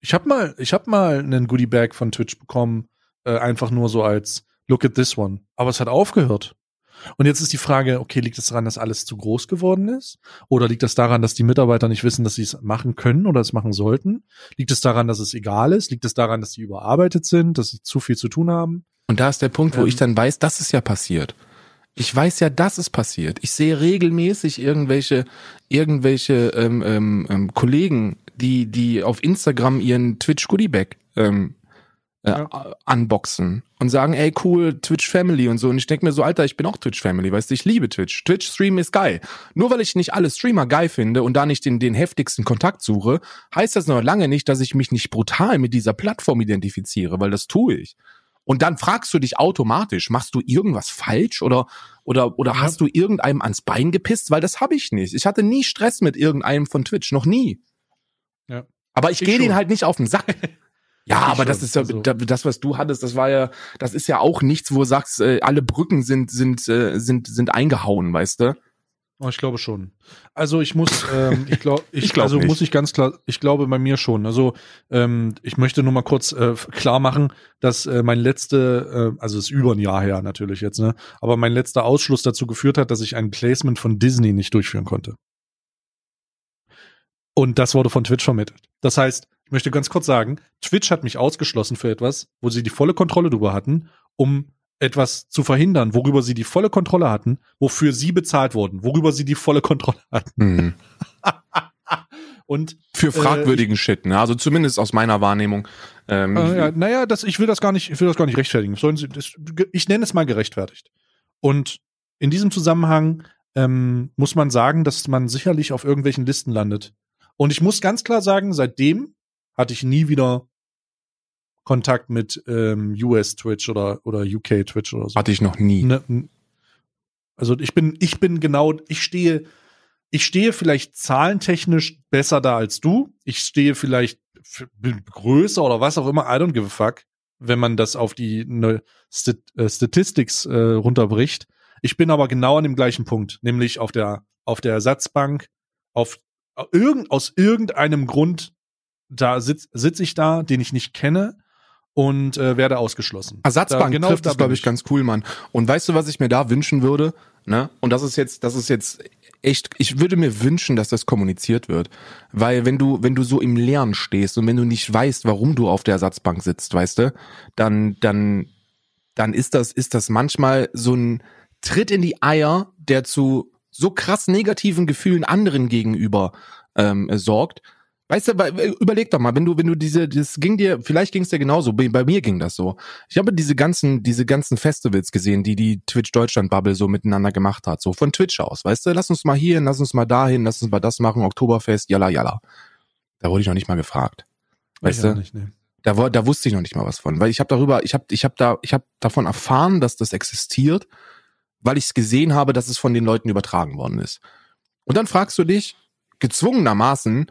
Ich habe mal, ich habe mal einen Goodie Bag von Twitch bekommen, äh, einfach nur so als Look at this one. Aber es hat aufgehört. Und jetzt ist die Frage, okay, liegt es daran, dass alles zu groß geworden ist? Oder liegt das daran, dass die Mitarbeiter nicht wissen, dass sie es machen können oder es machen sollten? Liegt es daran, dass es egal ist? Liegt es daran, dass sie überarbeitet sind, dass sie zu viel zu tun haben? Und da ist der Punkt, wo Ähm. ich dann weiß, das ist ja passiert. Ich weiß ja, dass es passiert. Ich sehe regelmäßig irgendwelche, irgendwelche ähm, ähm, ähm, Kollegen, die, die auf Instagram ihren Twitch Goodie Bag ähm, äh, unboxen und sagen, ey cool, Twitch Family und so. Und ich denke mir so, Alter, ich bin auch Twitch Family, weißt du, ich liebe Twitch. Twitch Stream ist geil. Nur weil ich nicht alle Streamer geil finde und da nicht den, den heftigsten Kontakt suche, heißt das noch lange nicht, dass ich mich nicht brutal mit dieser Plattform identifiziere, weil das tue ich. Und dann fragst du dich automatisch, machst du irgendwas falsch oder oder oder Ja. hast du irgendeinem ans Bein gepisst? Weil das habe ich nicht. Ich hatte nie Stress mit irgendeinem von Twitch, noch nie. Ja. Aber ich, Ich gehe den halt nicht auf den Sack. Ja, aber schon. das ist ja Also- da- das, was du hattest, das war ja, das ist ja auch nichts, wo du sagst, äh, alle Brücken sind sind äh, sind sind eingehauen, weißt du? Oh, ich glaube schon. Also ich muss, ähm, ich glaube, ich, Ich glaub also nicht. muss ich ganz klar, ich glaube bei mir schon. Also ähm, ich möchte nur mal kurz äh, klar machen, dass äh, mein letzte, äh, also ist über ein Jahr her natürlich jetzt, ne, aber mein letzter Ausschluss dazu geführt hat, dass ich ein Placement von Disney nicht durchführen konnte. Und das wurde von Twitch vermittelt. Das heißt, ich möchte ganz kurz sagen, Twitch hat mich ausgeschlossen für etwas, wo sie die volle Kontrolle drüber hatten, um etwas zu verhindern, worüber sie die volle Kontrolle hatten, wofür sie bezahlt wurden, worüber sie die volle Kontrolle hatten. Mhm. Und Für fragwürdigen Shit, ne? Also zumindest aus meiner Wahrnehmung. Ähm, äh, ja, naja, das, ich will das gar nicht, ich will das gar nicht rechtfertigen. Sollen sie, das, ich nenne es mal gerechtfertigt. Und in diesem Zusammenhang ähm, muss man sagen, dass man sicherlich auf irgendwelchen Listen landet. Und ich muss ganz klar sagen, seitdem hatte ich nie wieder Kontakt mit ähm, US Twitch oder oder UK Twitch oder so. hatte ich noch nie. Ne, also ich bin, ich bin genau, ich stehe, ich stehe vielleicht zahlentechnisch besser da als du. Ich stehe vielleicht größer oder was auch immer. I don't give a fuck, wenn man das auf die ne, Stat äh, Statistics äh, runterbricht. Ich bin aber genau an dem gleichen Punkt, nämlich auf der auf der Ersatzbank. Auf irgend aus irgendeinem Grund da sitz sitz ich da, den ich nicht kenne und äh, werde ausgeschlossen. Ersatzbank Da- genau trifft da das, glaube ich, ganz cool, Mann. Und weißt du, was ich mir da wünschen würde? Ne? Und das ist jetzt, das ist jetzt echt, ich würde mir wünschen, dass das kommuniziert wird. Weil wenn du, wenn du so im Leeren stehst und wenn du nicht weißt, warum du auf der Ersatzbank sitzt, weißt du, dann, dann, dann ist das, ist das manchmal so ein Tritt in die Eier, der zu so krass negativen Gefühlen anderen gegenüber ähm, sorgt. Weißt du, weil- überleg doch mal, wenn du, wenn du diese, das ging dir, vielleicht ging es dir genauso, bei, mir ging das so. Ich habe diese ganzen, diese ganzen Festivals gesehen, die die Twitch Deutschland Bubble so miteinander gemacht hat, so von Twitch aus, weißt du, lass uns mal hier, lass uns mal dahin, lass uns mal das machen, Oktoberfest, jalla, jalla. Da wurde ich noch nicht mal gefragt. Weißt Ich du? nicht, nee. Da, da wusste ich noch nicht mal was von, weil ich habe darüber, ich habe, ich habe da, ich habe davon erfahren, dass das existiert, weil ich es gesehen habe, dass es von den Leuten übertragen worden ist. Und dann fragst du dich gezwungenermaßen,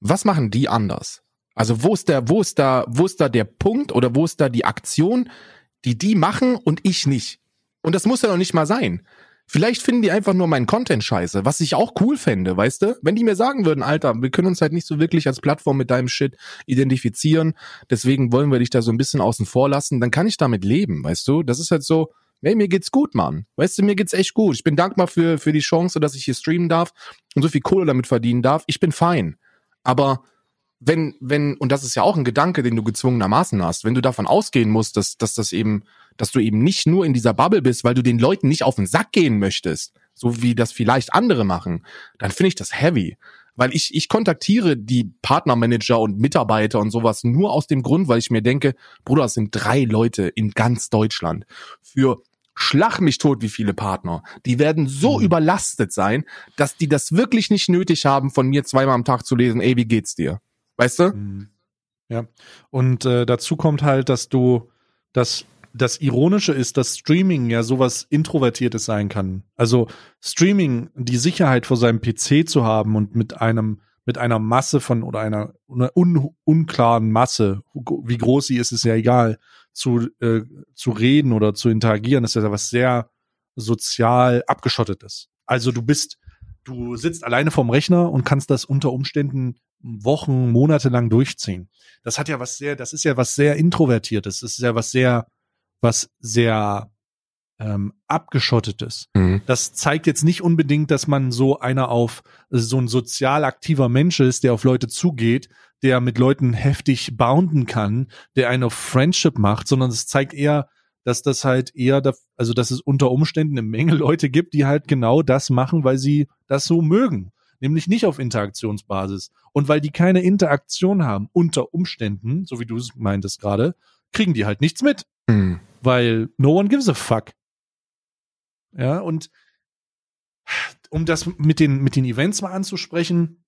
was machen die anders? Also wo ist der, wo ist da, wo ist da der Punkt oder wo ist da die Aktion, die die machen und ich nicht? Und das muss ja noch nicht mal sein. Vielleicht finden die einfach nur meinen Content scheiße, was ich auch cool fände, weißt du? Wenn die mir sagen würden, Alter, wir können uns halt nicht so wirklich als Plattform mit deinem Shit identifizieren, deswegen wollen wir dich da so ein bisschen außen vor lassen, dann kann ich damit leben, weißt du? Das ist halt so, hey, mir geht's gut, Mann. Weißt du, mir geht's echt gut. Ich bin dankbar für, für die Chance, dass ich hier streamen darf und so viel Kohle damit verdienen darf. Ich bin fein. Aber wenn, wenn, und das ist ja auch ein Gedanke, den du gezwungenermaßen hast, wenn du davon ausgehen musst, dass, dass das eben, dass du eben nicht nur in dieser Bubble bist, weil du den Leuten nicht auf den Sack gehen möchtest, so wie das vielleicht andere machen, dann finde ich das heavy. Weil ich, ich kontaktiere die Partnermanager und Mitarbeiter und sowas nur aus dem Grund, weil ich mir denke, Bruder, es sind drei Leute in ganz Deutschland für schlag mich tot, wie viele Partner. Die werden so Mhm. überlastet sein, dass die das wirklich nicht nötig haben, von mir zweimal am Tag zu lesen, ey, wie geht's dir? Weißt du? Mhm. Ja. Und äh, dazu kommt halt, dass du das das Ironische ist, dass Streaming ja sowas Introvertiertes sein kann. Also Streaming, die Sicherheit vor seinem PC zu haben und mit einem mit einer Masse von oder einer, einer un, unklaren Masse, wie groß sie ist, ist ja egal, zu, äh, zu reden oder zu interagieren, ist ja was sehr sozial abgeschottetes. Also du bist, du sitzt alleine vorm Rechner und kannst das unter Umständen Wochen, Monate lang durchziehen. Das hat ja was sehr, das ist ja was sehr Introvertiertes, das ist ja was sehr, was sehr ähm, abgeschottetes. Mhm. Das zeigt jetzt nicht unbedingt, dass man so einer auf so ein sozial aktiver Mensch ist, der auf Leute zugeht, der mit Leuten heftig bounden kann, der eine auf Friendship macht, sondern es zeigt eher, dass das halt eher, da, also dass es unter Umständen eine Menge Leute gibt, die halt genau das machen, weil sie das so mögen. Nämlich nicht auf Interaktionsbasis. Und weil die keine Interaktion haben, unter Umständen, so wie du es meintest gerade, kriegen die halt nichts mit Mhm. weil no one gives a fuck. Ja, und um das mit den, mit den Events mal anzusprechen,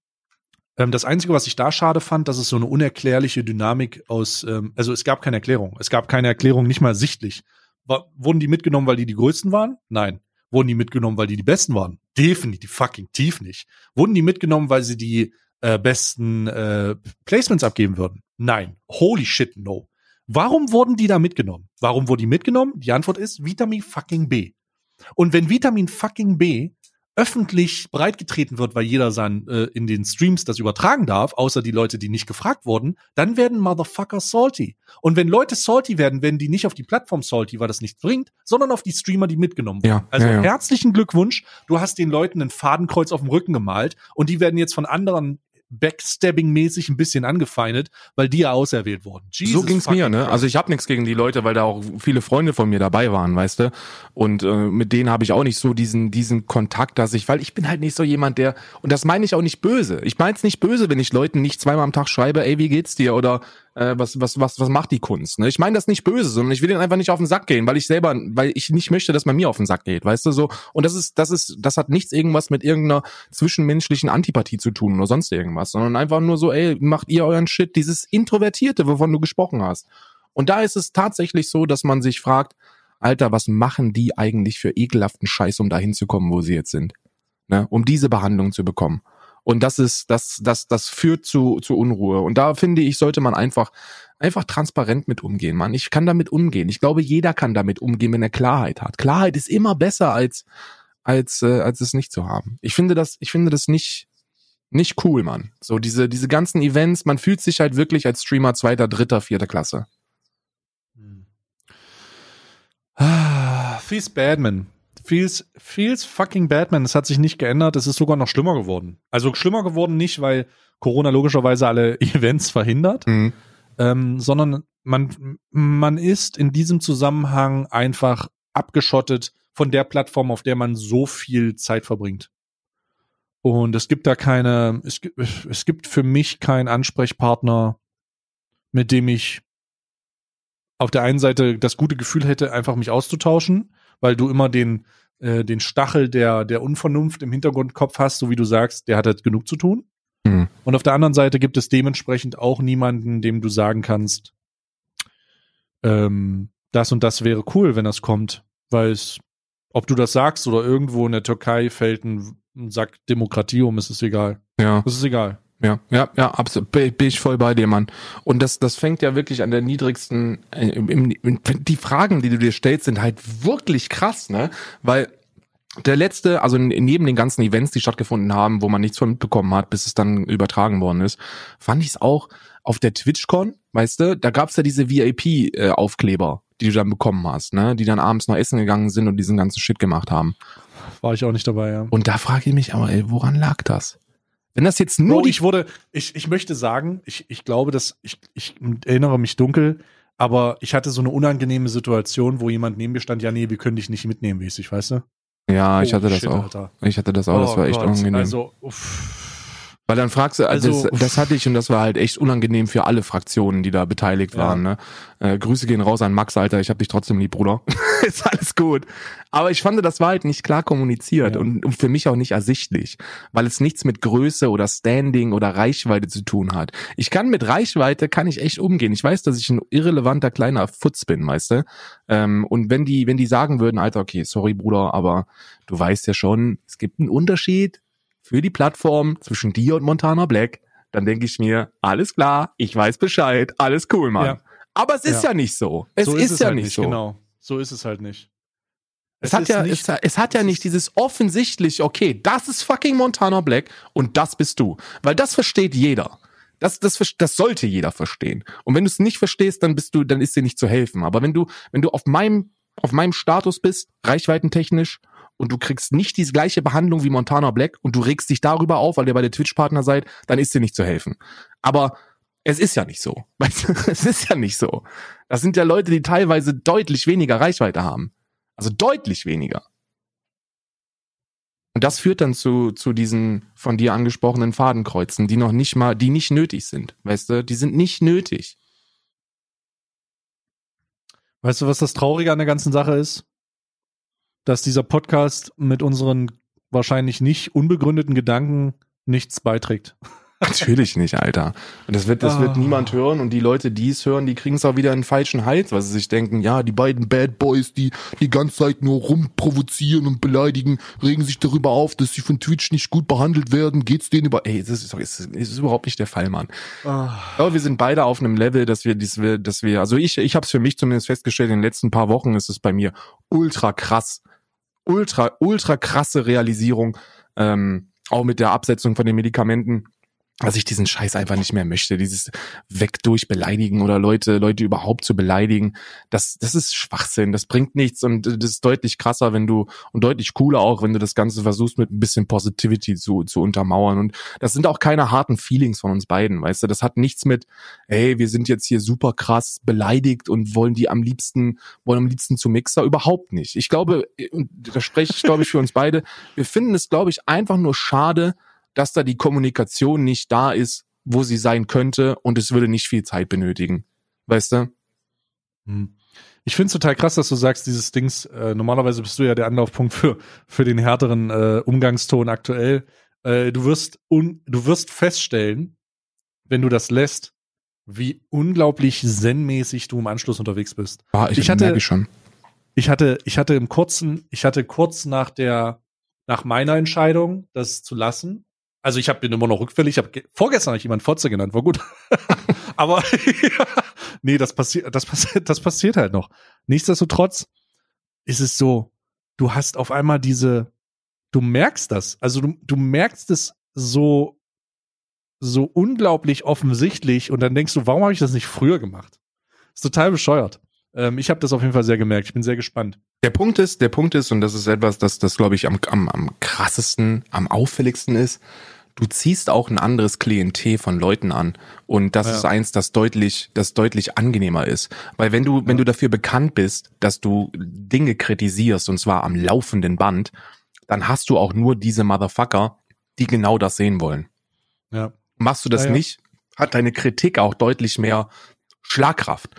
ähm, das Einzige, was ich da schade fand, dass es so eine unerklärliche Dynamik aus, ähm, also es gab keine Erklärung. Es gab keine Erklärung, nicht mal sichtlich. War, wurden die mitgenommen, weil die die Größten waren? Nein. Wurden die mitgenommen, weil die die Besten waren? Definitiv fucking tief nicht. Wurden die mitgenommen, weil sie die äh, besten äh, Placements abgeben würden? Nein. Holy shit, no. Warum wurden die da mitgenommen? Warum wurden die mitgenommen? Die Antwort ist Vitamin fucking B. Und wenn Vitamin fucking B öffentlich breitgetreten wird, weil jeder sein, äh, in den Streams das übertragen darf, außer die Leute, die nicht gefragt wurden, dann werden Motherfucker salty. Und wenn Leute salty werden, werden die nicht auf die Plattform salty, weil das nichts bringt, sondern auf die Streamer, die mitgenommen wurden. Ja, also ja, ja. herzlichen Glückwunsch, du hast den Leuten ein Fadenkreuz auf dem Rücken gemalt und die werden jetzt von anderen Backstabbing-mäßig ein bisschen angefeindet, weil die ja auserwählt wurden. so Jesus ging's mir, ne? Also ich habe nichts gegen die Leute, weil da auch viele Freunde von mir dabei waren, weißt du? Und äh, mit denen habe ich auch nicht so diesen diesen Kontakt, dass ich, weil ich bin halt nicht so jemand, der und das meine ich auch nicht böse. Ich meine es nicht böse, wenn ich Leuten nicht zweimal am Tag schreibe, ey, wie geht's dir oder äh, was was was was macht die Kunst? Ne? Ich meine das nicht böse, sondern ich will denen einfach nicht auf den Sack gehen, weil ich selber, weil ich nicht möchte, dass man mir auf den Sack geht, weißt du so? Und das ist das ist das hat nichts irgendwas mit irgendeiner zwischenmenschlichen Antipathie zu tun oder sonst irgendwas, sondern einfach nur so, ey, macht ihr euren Shit, dieses introvertierte, wovon du gesprochen hast. Und da ist es tatsächlich so, dass man sich fragt, Alter, was machen die eigentlich für ekelhaften Scheiß, um da hinzukommen, wo sie jetzt sind? Ne? Um diese Behandlung zu bekommen. Und das ist, das, das, das führt zu, zu Unruhe. Und da finde ich, sollte man einfach, einfach transparent mit umgehen, Mann. Ich kann damit umgehen. Ich glaube, jeder kann damit umgehen, wenn er Klarheit hat. Klarheit ist immer besser als, als, äh, als es nicht zu haben. Ich finde das, ich finde das nicht, nicht cool, Mann. So diese, diese ganzen Events, man fühlt sich halt wirklich als Streamer zweiter, dritter, vierter Klasse. Ah, Feels Badman. Feels, feels fucking Batman. Es hat sich nicht geändert. Es ist sogar noch schlimmer geworden. Also schlimmer geworden nicht, weil Corona logischerweise alle Events verhindert, Mhm. ähm, sondern man, man ist in diesem Zusammenhang einfach abgeschottet von der Plattform, auf der man so viel Zeit verbringt. Und es gibt da keine, es gibt, es gibt für mich keinen Ansprechpartner, mit dem ich auf der einen Seite das gute Gefühl hätte, einfach mich auszutauschen, weil du immer den, äh, den Stachel der, der Unvernunft im Hintergrundkopf hast, so wie du sagst, der hat halt genug zu tun. Mhm. Und auf der anderen Seite gibt es dementsprechend auch niemanden, dem du sagen kannst, ähm, das und das wäre cool, wenn das kommt, weil es, ob du das sagst oder irgendwo in der Türkei fällt ein, ein Sack Demokratie um, ist es egal. Ja. Das ist egal. Ja, ja, ja, absolut. Bin bin ich voll bei dir, Mann. Und das, das fängt ja wirklich an der niedrigsten, äh, im, im, die Fragen, die du dir stellst, sind halt wirklich krass, ne? Weil der letzte, also neben den ganzen Events, die stattgefunden haben, wo man nichts von mitbekommen hat, bis es dann übertragen worden ist, fand ich es auch auf der TwitchCon, weißt du, da gab's ja diese VIP-Aufkleber, die du dann bekommen hast, ne? Die dann abends noch essen gegangen sind und diesen ganzen Shit gemacht haben. War ich auch nicht dabei, ja. Und da frage ich mich aber, ey, woran lag das? Wenn das jetzt nur Bro, ich wurde, ich, ich möchte sagen, ich, ich glaube, dass ich, ich erinnere mich dunkel, aber ich hatte so eine unangenehme Situation, wo jemand neben mir stand, ja, nee, wir können dich nicht mitnehmen, mäßig, weißt du? Ja, ich Oh, hatte das shit, auch. Alter. Ich hatte das auch, das Oh war echt Gott, unangenehm. Also, uff. Weil dann fragst du, also das, das hatte ich und das war halt echt unangenehm für alle Fraktionen, die da beteiligt Ja. waren. Ne? Äh, Grüße gehen raus an Max, Alter, ich hab dich trotzdem lieb, Bruder. Ist alles gut. Aber ich fand, das war halt nicht klar kommuniziert Ja. und, und für mich auch nicht ersichtlich, weil es nichts mit Größe oder Standing oder Reichweite zu tun hat. Ich kann mit Reichweite, kann ich echt umgehen. Ich weiß, dass ich ein irrelevanter kleiner Futz bin, weißt du? Ähm, und wenn die, wenn die sagen würden, Alter, okay, sorry, Bruder, aber du weißt ja schon, es gibt einen Unterschied für die Plattform zwischen dir und Montana Black, dann denke ich mir, alles klar, ich weiß Bescheid, alles cool, Mann. Ja. Aber es ist ja. Ja. nicht so. Es so ist, ja halt nicht so. Genau. So ist es halt nicht. Es, hat ist ja, nicht, es, es hat ja nicht dieses offensichtlich, okay, das ist fucking Montana Black und das bist du. Weil das versteht jeder. Das, das, das sollte jeder verstehen. Und wenn du es nicht verstehst, dann bist du, dann ist dir nicht zu helfen. Aber wenn du, wenn du auf meinem, auf meinem Status bist, reichweitentechnisch, und du kriegst nicht die gleiche Behandlung wie Montana Black und du regst dich darüber auf, weil ihr bei der Twitch-Partner seid, dann ist dir nicht zu helfen. Aber es ist ja nicht so. Weißt du, es ist ja nicht so. Das sind ja Leute, die teilweise deutlich weniger Reichweite haben. Also deutlich weniger. Und das führt dann zu, zu diesen von dir angesprochenen Fadenkreuzen, die noch nicht mal, die nicht nötig sind. Weißt du, die sind nicht nötig. Weißt du, was das Traurige an der ganzen Sache ist? Dass dieser Podcast mit unseren wahrscheinlich nicht unbegründeten Gedanken nichts beiträgt. Natürlich nicht, Alter. Und das wird, das wird Ah. niemand hören und die Leute, die es hören, die kriegen es auch wieder in den falschen Hals, weil sie sich denken, ja, die beiden Bad Boys, die die ganze Zeit nur rumprovozieren und beleidigen, regen sich darüber auf, dass sie von Twitch nicht gut behandelt werden, geht's denen über, ey, das ist, das ist, das ist überhaupt nicht der Fall, Mann. Aber wir sind beide auf einem Level, dass wir, dass wir, dass wir, also ich, ich habe es für mich zumindest festgestellt, in den letzten paar Wochen ist es bei mir ultra krass, ultra, ultra krasse Realisierung, ähm, auch mit der Absetzung von den Medikamenten, dass ich diesen Scheiß einfach nicht mehr möchte, dieses weg durch beleidigen oder Leute, Leute überhaupt zu beleidigen, das, das ist Schwachsinn, das bringt nichts und das ist deutlich krasser, wenn du, und deutlich cooler auch, wenn du das Ganze versuchst mit ein bisschen Positivity zu, zu untermauern. Und das sind auch keine harten Feelings von uns beiden, weißt du, das hat nichts mit, ey, wir sind jetzt hier super krass beleidigt und wollen die am liebsten, wollen am liebsten zu Mixer, überhaupt nicht. Ich glaube, und da spreche ich, glaube ich, für uns beide, wir finden es, glaube ich, einfach nur schade, dass da die Kommunikation nicht da ist, wo sie sein könnte und es würde nicht viel Zeit benötigen. Weißt du? Hm. Ich finde es total krass, dass du sagst, dieses Dings, äh, normalerweise bist du ja der Anlaufpunkt für, für den härteren äh, Umgangston aktuell. Äh, du wirst un, du wirst feststellen, wenn du das lässt, wie unglaublich zen-mäßig du im Anschluss unterwegs bist. Ja, ich, Ich hatte- merke schon. Ich hatte, ich hatte im kurzen, ich hatte kurz nach der, nach meiner Entscheidung, das zu lassen. Also ich habe bin immer noch rückfällig. Ich habe ge- vorgestern hab ich jemand Fotze genannt, war gut. Aber nee, das passiert, das passiert, das passiert halt noch. Nichtsdestotrotz ist es so, du hast auf einmal diese, du merkst das, also du, du merkst es so, so unglaublich offensichtlich und dann denkst du, warum habe ich das nicht früher gemacht? Ist total bescheuert. Ähm, ich habe das auf jeden Fall sehr gemerkt. Ich bin sehr gespannt. Der Punkt ist, der Punkt ist, und das ist etwas, das, das glaube ich am, am, am krassesten, am auffälligsten ist, du ziehst auch ein anderes Klientel von Leuten an. Und das Ja. ist eins, das deutlich, das deutlich angenehmer ist. Weil wenn du, wenn du dafür bekannt bist, dass du Dinge kritisierst, und zwar am laufenden Band, dann hast du auch nur diese Motherfucker, die genau das sehen wollen. Ja. Machst du das Ja, nicht, hat deine Kritik auch deutlich mehr Schlagkraft.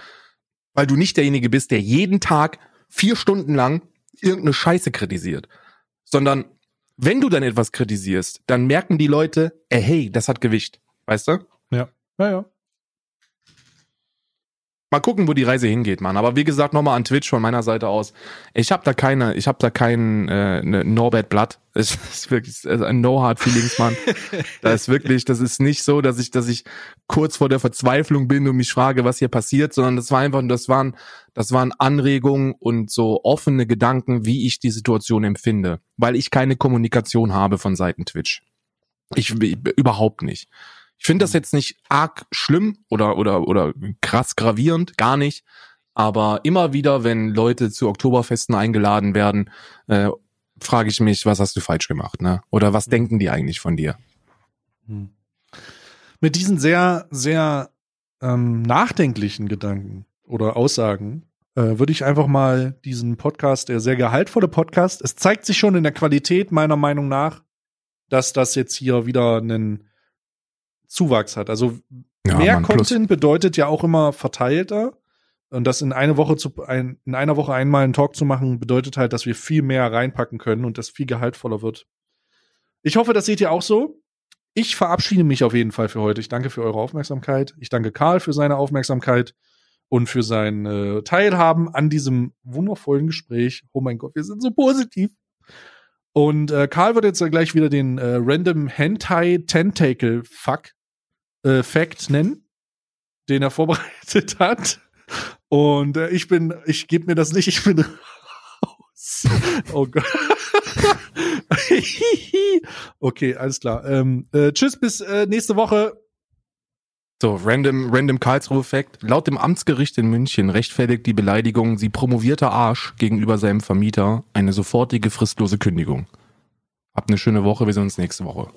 Weil du nicht derjenige bist, der jeden Tag vier Stunden lang irgendeine Scheiße kritisiert. Sondern wenn du dann etwas kritisierst, dann merken die Leute, ey, hey, das hat Gewicht. Weißt du? Ja, ja. Mal gucken, wo die Reise hingeht, Mann. Aber wie gesagt, nochmal an Twitch von meiner Seite aus. Ich habe da keine, ich habe da keinen äh, ne Norbert Blatt. Es ist wirklich ein No Hard Feelings, Mann. das ist wirklich, das ist nicht so, dass ich, dass ich kurz vor der Verzweiflung bin und mich frage, was hier passiert, sondern das war einfach, das waren, das waren Anregungen und so offene Gedanken, wie ich die Situation empfinde, weil ich keine Kommunikation habe von Seiten Twitch. Ich überhaupt nicht. Ich finde das jetzt nicht arg schlimm oder, oder, oder krass gravierend, gar nicht. Aber immer wieder, wenn Leute zu Oktoberfesten eingeladen werden, äh, frage ich mich, was hast du falsch gemacht, ne? Oder was denken die eigentlich von dir? Hm. Mit diesen sehr, sehr ähm, nachdenklichen Gedanken oder Aussagen äh, würde ich einfach mal diesen Podcast, der sehr gehaltvolle Podcast, es zeigt sich schon in der Qualität meiner Meinung nach, dass das jetzt hier wieder einen Zuwachs hat. Also Ja, mehr Mann, plus- Content bedeutet ja auch immer verteilter. Und das in eine Woche zu, ein, in einer Woche einmal einen Talk zu machen, bedeutet halt, dass wir viel mehr reinpacken können und das viel gehaltvoller wird. Ich hoffe, das seht ihr auch so. Ich verabschiede mich auf jeden Fall für heute. Ich danke für eure Aufmerksamkeit. Ich danke Karl für seine Aufmerksamkeit und für sein äh, Teilhaben an diesem wundervollen Gespräch. Oh mein Gott, wir sind so positiv. Und äh, Karl wird jetzt gleich wieder den äh, Random Hentai Tentacle Fuck äh, Fact nennen, den er vorbereitet hat. Und äh, ich bin, ich gebe mir das nicht, ich bin raus. Oh Gott. okay, alles klar. Ähm, äh, tschüss, bis äh, nächste Woche. So, random, random Karlsruhe-Fact. Laut dem Amtsgericht in München rechtfertigt die Beleidigung, sie promovierter Arsch gegenüber seinem Vermieter eine sofortige fristlose Kündigung. Habt eine schöne Woche, wir sehen uns nächste Woche.